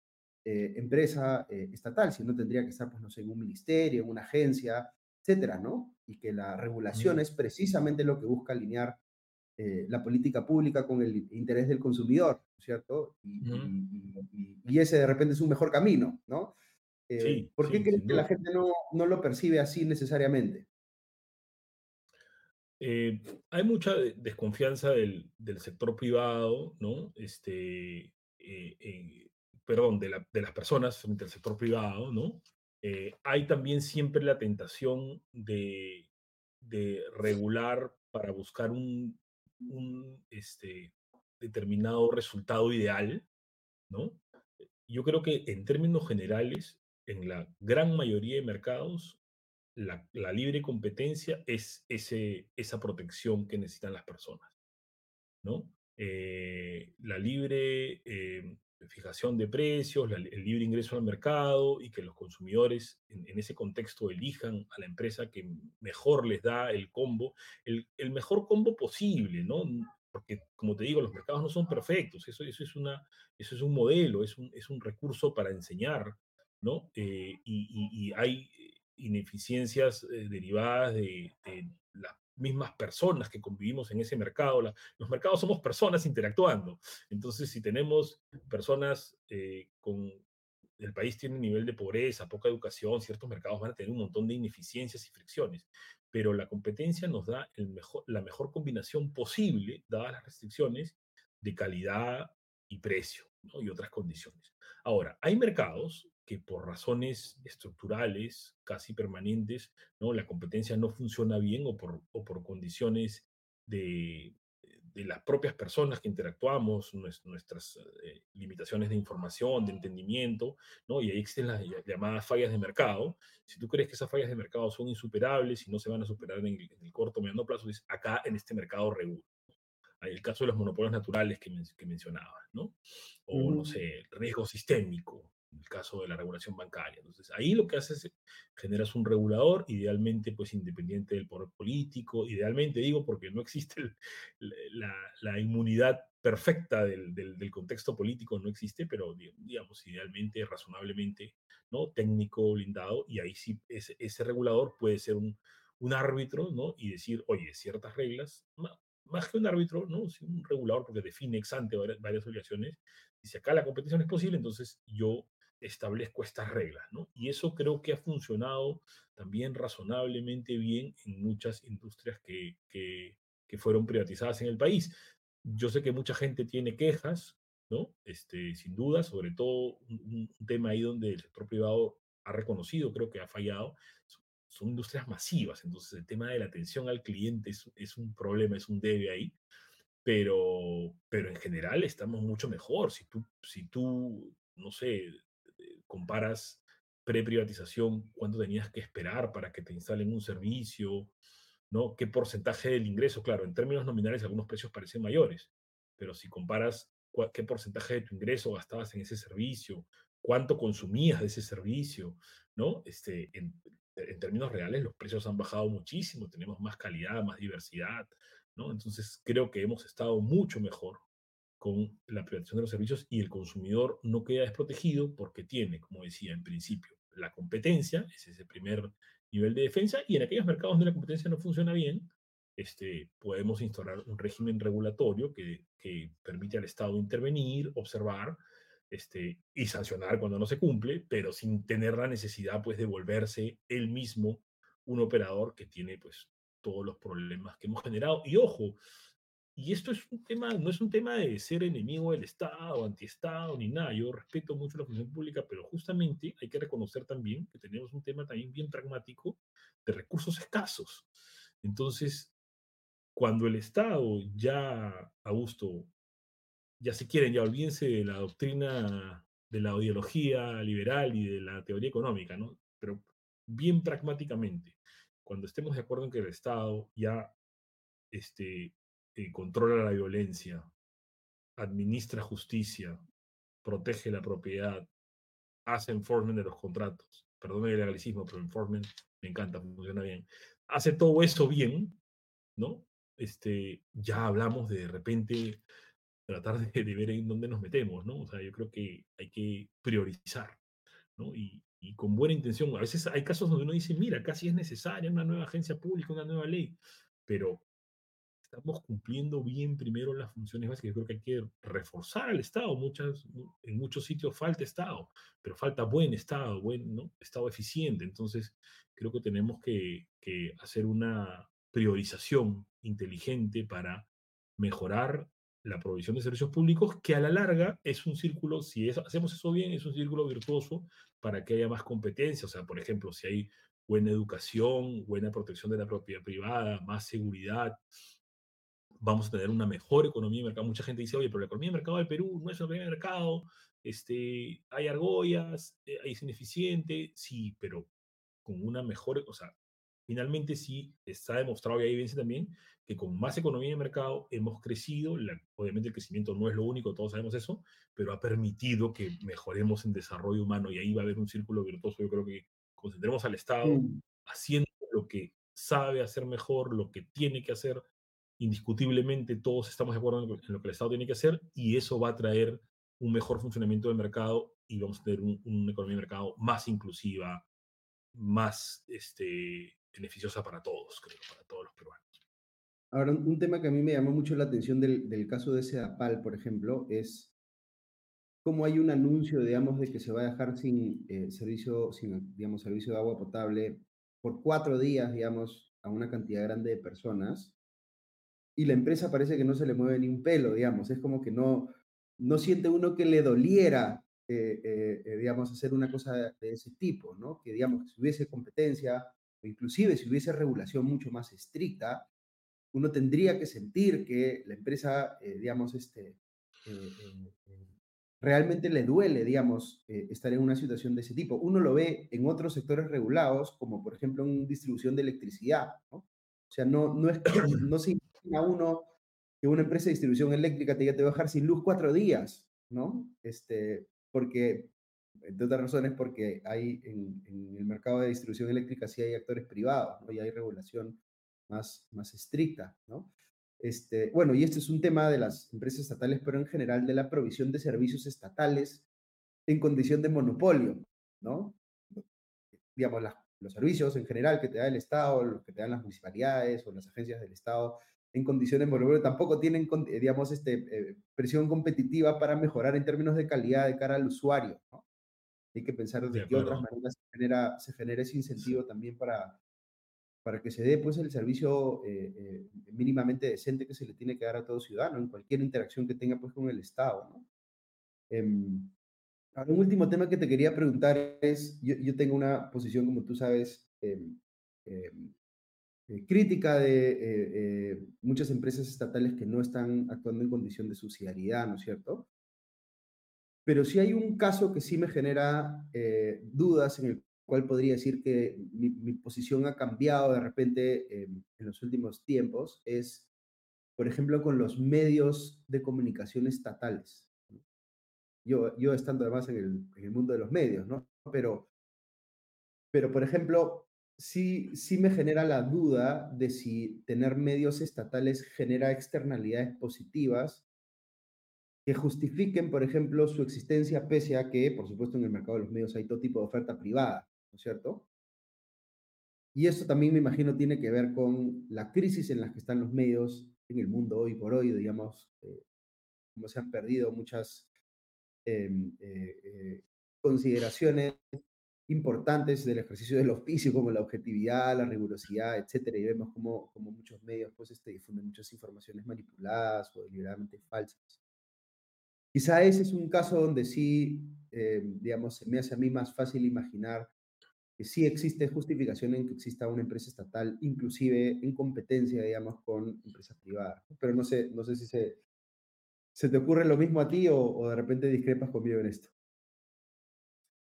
empresa estatal, sino tendría que estar, pues, no sé, en un ministerio, en una agencia, etcétera, ¿no? Y que la regulación es precisamente lo que busca alinear eh, la política pública con el interés del consumidor, ¿cierto? Y, y, ese de repente es un mejor camino, ¿no? ¿Por qué crees que la gente no, no lo percibe así necesariamente? Eh, hay mucha desconfianza del, del, sector privado, ¿no? Este, eh, eh, perdón, de, la, de, las personas frente al sector privado, ¿no? Hay también siempre la tentación de, regular para buscar un, un este, determinado resultado ideal, ¿no? Yo creo que en términos generales, en la gran mayoría de mercados, la, libre competencia es ese, esa protección que necesitan las personas, ¿no? Eh, la libre eh, fijación de precios, el libre ingreso al mercado y que los consumidores en, ese contexto elijan a la empresa que mejor les da el combo, el, mejor combo posible, ¿no? Porque, como te digo, los mercados no son perfectos, eso, eso, es, una, eso es un modelo, es un, es un recurso para enseñar, ¿no? Eh, y, hay ineficiencias eh, derivadas de, las mismas personas que convivimos en ese mercado. los mercados somos personas interactuando. Entonces, si tenemos personas eh, con... El país tiene nivel de pobreza, poca educación, ciertos mercados van a tener un montón de ineficiencias y fricciones, pero la competencia nos da el mejor, la mejor combinación posible, dadas las restricciones, de calidad y precio y otras condiciones. Ahora, hay mercados que por razones estructurales casi permanentes, ¿no? la competencia no funciona bien o por, o por condiciones de, de las propias personas que interactuamos, nuestras eh, limitaciones de información, de entendimiento, ¿no? y ahí existen las llamadas fallas de mercado. Si tú crees que esas fallas de mercado son insuperables y no se van a superar en el, corto o mediano plazo, dices, acá en este mercado regula. Hay el caso de los monopolios naturales que, que mencionaba, ¿no? O, no sé, riesgo sistémico, en el caso de la regulación bancaria. Entonces, ahí lo que haces es generas un regulador, idealmente pues independiente del poder político, idealmente digo porque no existe la, inmunidad perfecta del, contexto político, no existe, pero digamos, idealmente, razonablemente, ¿no? Técnico, blindado, y ahí sí ese, ese regulador puede ser un, árbitro, ¿no? Y decir, oye, ciertas reglas, más que un árbitro, ¿no? un regulador porque define ex ante varias, varias obligaciones, si acá la competición es posible, entonces yo establezco estas reglas, ¿no? Y eso creo que ha funcionado también razonablemente bien en muchas industrias que, que, fueron privatizadas en el país. Yo sé que mucha gente tiene quejas, ¿no? Este, sin duda, sobre todo un, tema ahí donde el sector privado ha reconocido, creo que ha fallado, son, industrias masivas, entonces el tema de la atención al cliente es, es un problema, es un debe ahí, pero, pero en general estamos mucho mejor. Si tú, si tú no sé, comparas pre-privatización, cuánto tenías que esperar para que te instalen un servicio, ¿no? ¿Qué porcentaje del ingreso? Claro, en términos nominales algunos precios parecen mayores, pero si comparas qué porcentaje de tu ingreso gastabas en ese servicio, cuánto consumías de ese servicio, ¿no? Este, en, en términos reales los precios han bajado muchísimo, tenemos más calidad, más diversidad, ¿no? Entonces creo que hemos estado mucho mejor con la privatización de los servicios y el consumidor no queda desprotegido porque tiene, como decía en principio, la competencia, ese es el primer nivel de defensa, y en aquellos mercados donde la competencia no funciona bien, este, podemos instaurar un régimen regulatorio que, que permite al Estado intervenir, observar este, y sancionar cuando no se cumple, pero sin tener la necesidad pues, de volverse él mismo un operador que tiene pues, todos los problemas que hemos generado. Y ojo, y esto es un tema, no es un tema de ser enemigo del Estado, antiestado, ni nada. Yo respeto mucho la función pública, pero justamente hay que reconocer también que tenemos un tema también bien pragmático de recursos escasos. Entonces, cuando el Estado ya, Augusto, ya se quieren, ya olvídense de la doctrina, de la ideología liberal y de la teoría económica, ¿no? Pero bien pragmáticamente, cuando estemos de acuerdo en que el Estado ya este, eh, controla la violencia, administra justicia, protege la propiedad, hace enforcement de los contratos. Perdón el legalicismo, pero enforcement me encanta, funciona bien. Hace todo eso bien, ¿no? Este, ya hablamos de, de repente tratar de, de ver en dónde nos metemos, ¿no? O sea, yo creo que hay que priorizar, ¿no? Y, y con buena intención. A veces hay casos donde uno dice, mira, casi es necesaria una nueva agencia pública, una nueva ley, pero estamos cumpliendo bien primero las funciones básicas. Yo creo que hay que reforzar al Estado. Muchas, en muchos sitios falta Estado, pero falta buen Estado, buen ¿no? Estado eficiente. Entonces, creo que tenemos que, que hacer una priorización inteligente para mejorar la provisión de servicios públicos, que a la larga es un círculo, si es, hacemos eso bien, es un círculo virtuoso para que haya más competencia. O sea, por ejemplo, si hay buena educación, buena protección de la propiedad privada, más seguridad, vamos a tener una mejor economía de mercado. Mucha gente dice, oye, pero la economía de mercado del Perú no es una economía de mercado, este, hay argollas, eh, es ineficiente, sí, pero con una mejor, o sea, finalmente sí está demostrado y hay evidencia también que con más economía de mercado hemos crecido, la, obviamente el crecimiento no es lo único, todos sabemos eso, pero ha permitido que mejoremos en desarrollo humano y ahí va a haber un círculo virtuoso, yo creo que concentremos al Estado Mm. haciendo lo que sabe hacer mejor, lo que tiene que hacer, indiscutiblemente todos estamos de acuerdo en lo, en lo que el Estado tiene que hacer y eso va a traer un mejor funcionamiento del mercado y vamos a tener un- una economía de mercado más inclusiva, más este, beneficiosa para todos, creo, para todos los peruanos. Ahora, un tema que a mí me llamó mucho la atención del, del caso de Sedapal, por ejemplo, es cómo hay un anuncio, digamos, de que se va a dejar sin eh, servicio, sin, digamos, servicio de agua potable por cuatro días, digamos, a una cantidad grande de personas, y la empresa parece que no se le mueve ni un pelo, digamos, es como que no, no siente uno que le doliera, eh, eh, eh, digamos, hacer una cosa de, ese tipo, ¿no? Que, digamos, si hubiese competencia, o inclusive si hubiese regulación mucho más estricta, uno tendría que sentir que la empresa, eh, digamos, este, eh, realmente le duele, digamos, estar en una situación de ese tipo. Uno lo ve en otros sectores regulados, como por ejemplo en distribución de electricidad, ¿no? O sea, no, no, es, no se imagina uno que una empresa de distribución eléctrica te, te va a dejar sin luz cuatro días, ¿no? Este, porque, entre otras razones, porque hay en, el mercado de distribución eléctrica sí hay actores privados. Y hay regulación más, más estricta, ¿no? Este, bueno, y este es un tema de las empresas estatales, pero en general de la provisión de servicios estatales en condición de monopolio, ¿no? Digamos, los servicios en general que te da el Estado, los que te dan las municipalidades o las agencias del Estado en condiciones monopolio tampoco tienen, digamos, este, eh, presión competitiva para mejorar en términos de calidad de cara al usuario, ¿no? Hay que pensar de, De qué otras maneras se genera, se genera ese incentivo también para, para que se dé pues el servicio eh, eh, mínimamente decente que se le tiene que dar a todo ciudadano en cualquier interacción que tenga pues con el Estado, ¿no? Em, ahora, un último tema que te quería preguntar es, yo, yo tengo una posición, como tú sabes, em, em, eh, crítica de eh, eh, muchas empresas estatales que no están actuando en condición de subsidiariedad, ¿no es cierto? Pero sí hay un caso que sí me genera eh, dudas en el cual podría decir que mi, mi posición ha cambiado de repente eh, en los últimos tiempos, es, por ejemplo, con los medios de comunicación estatales. Yo, yo estando además en el, en el mundo de los medios, ¿no? Pero, pero por ejemplo, sí, sí me genera la duda de si tener medios estatales genera externalidades positivas que justifiquen, por ejemplo, su existencia, pese a que, por supuesto, en el mercado de los medios hay todo tipo de oferta privada, ¿no es cierto? Y esto también me imagino tiene que ver con la crisis en la que están los medios en el mundo hoy por hoy, digamos, eh, como se han perdido muchas eh, eh, consideraciones importantes del ejercicio del oficio, como la objetividad, la rigurosidad, etcétera, y vemos como, como muchos medios pues, este, difunden muchas informaciones manipuladas o deliberadamente falsas. Quizá ese es un caso donde sí, eh, digamos, se me hace a mí más fácil imaginar que sí existe justificación en que exista una empresa estatal, inclusive en competencia, digamos, con empresas privadas. Pero no sé, no sé si se, te ocurre lo mismo a ti o, o de repente discrepas conmigo en esto.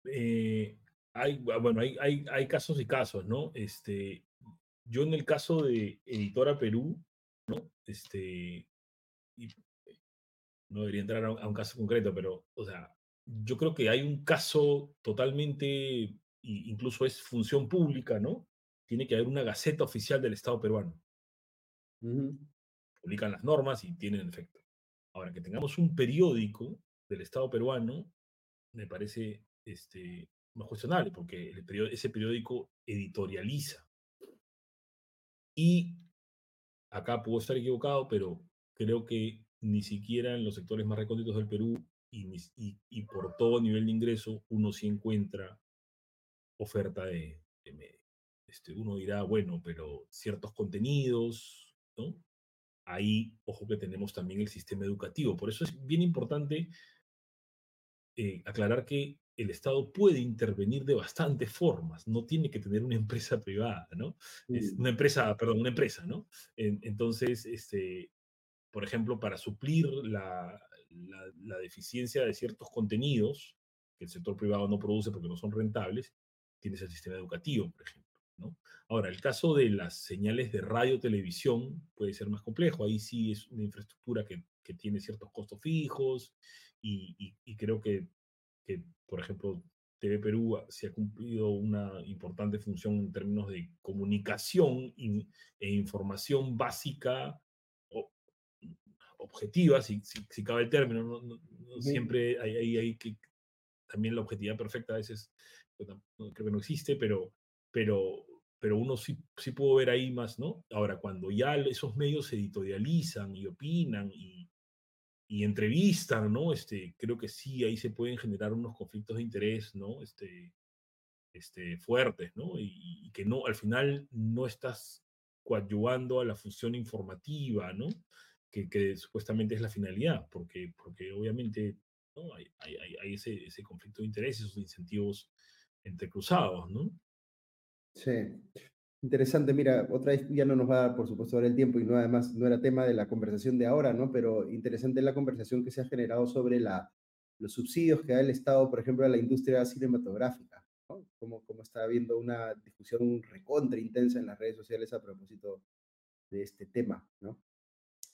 Eh, hay, bueno, hay, hay, hay casos y casos, ¿no? Este, yo en el caso de Editora Perú, ¿no? Este, y, no debería entrar a un, a un, caso concreto, pero, o sea, yo creo que hay un caso totalmente, incluso es función pública, ¿no? Tiene que haber una gaceta oficial del Estado peruano. Uh -huh. Publican las normas y tienen efecto. Ahora, que tengamos un periódico del Estado peruano, me parece este, más cuestionable, porque ese periódico editorializa. Y acá puedo estar equivocado, pero creo que ni siquiera en los sectores más recónditos del Perú y, y, por todo nivel de ingreso uno sí encuentra oferta de, de Este, uno dirá, bueno, pero ciertos contenidos, ¿no? Ahí, ojo que tenemos también el sistema educativo. Por eso es bien importante eh, aclarar que el Estado puede intervenir de bastantes formas, no tiene que tener una empresa privada, ¿no? Es una empresa, perdón, una empresa, ¿no? entonces, este, por ejemplo, para suplir la, la, deficiencia de ciertos contenidos que el sector privado no produce porque no son rentables, tienes el sistema educativo, por ejemplo. ¿no? Ahora, el caso de las señales de radio televisión puede ser más complejo. Ahí sí es una infraestructura que, que tiene ciertos costos fijos y, y, creo que, que, por ejemplo, TV Perú se ha cumplido una importante función en términos de comunicación e información básica objetiva, si, si, cabe el término, no, siempre hay, hay, que, también la objetividad perfecta a veces pues, creo que no existe, pero, pero, pero uno sí, sí pudo ver ahí más, ¿no? Ahora, cuando ya esos medios se editorializan y opinan y, y entrevistan, ¿no? Este, creo que sí, ahí se pueden generar unos conflictos de interés, ¿no? Este, este, fuertes, ¿no? Y, y que no, al final no estás coadyuvando a la función informativa, ¿no? que, supuestamente es la finalidad, porque, porque obviamente ¿no? hay, hay, hay ese, ese, conflicto de intereses, esos incentivos entrecruzados, ¿no? Sí. Interesante, mira, otra vez ya no nos va a dar, por supuesto, ahora el tiempo y no además no era tema de la conversación de ahora, ¿no? Pero interesante la conversación que se ha generado sobre la, los subsidios que da el Estado, por ejemplo, a la industria cinematográfica, ¿no? Como, como está habiendo una discusión recontra intensa en las redes sociales a propósito de este tema, ¿no?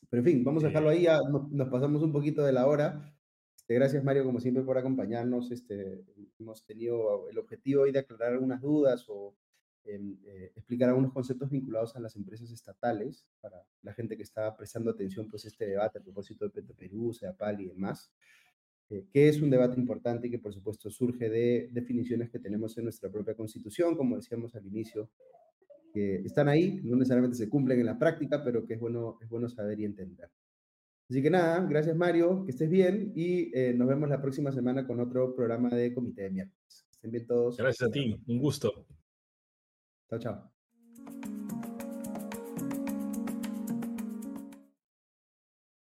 Pero en fin, vamos a dejarlo ahí, ya nos, pasamos un poquito de la hora. Este, gracias Mario, como siempre, por acompañarnos. Este, hemos tenido el objetivo hoy de aclarar algunas dudas o eh, explicar algunos conceptos vinculados a las empresas estatales para la gente que está prestando atención pues este debate a propósito de Petroperú, CEAPAL y demás, eh, que es un debate importante y que por supuesto surge de definiciones que tenemos en nuestra propia constitución, como decíamos al inicio, que están ahí, no necesariamente se cumplen en la práctica, pero que es bueno, es bueno saber y entender. Así que nada, gracias Mario, que estés bien y eh, nos vemos la próxima semana con otro programa de Comité de Miércoles. Estén bien todos. Gracias a ti, un gusto. Tchau, tchau.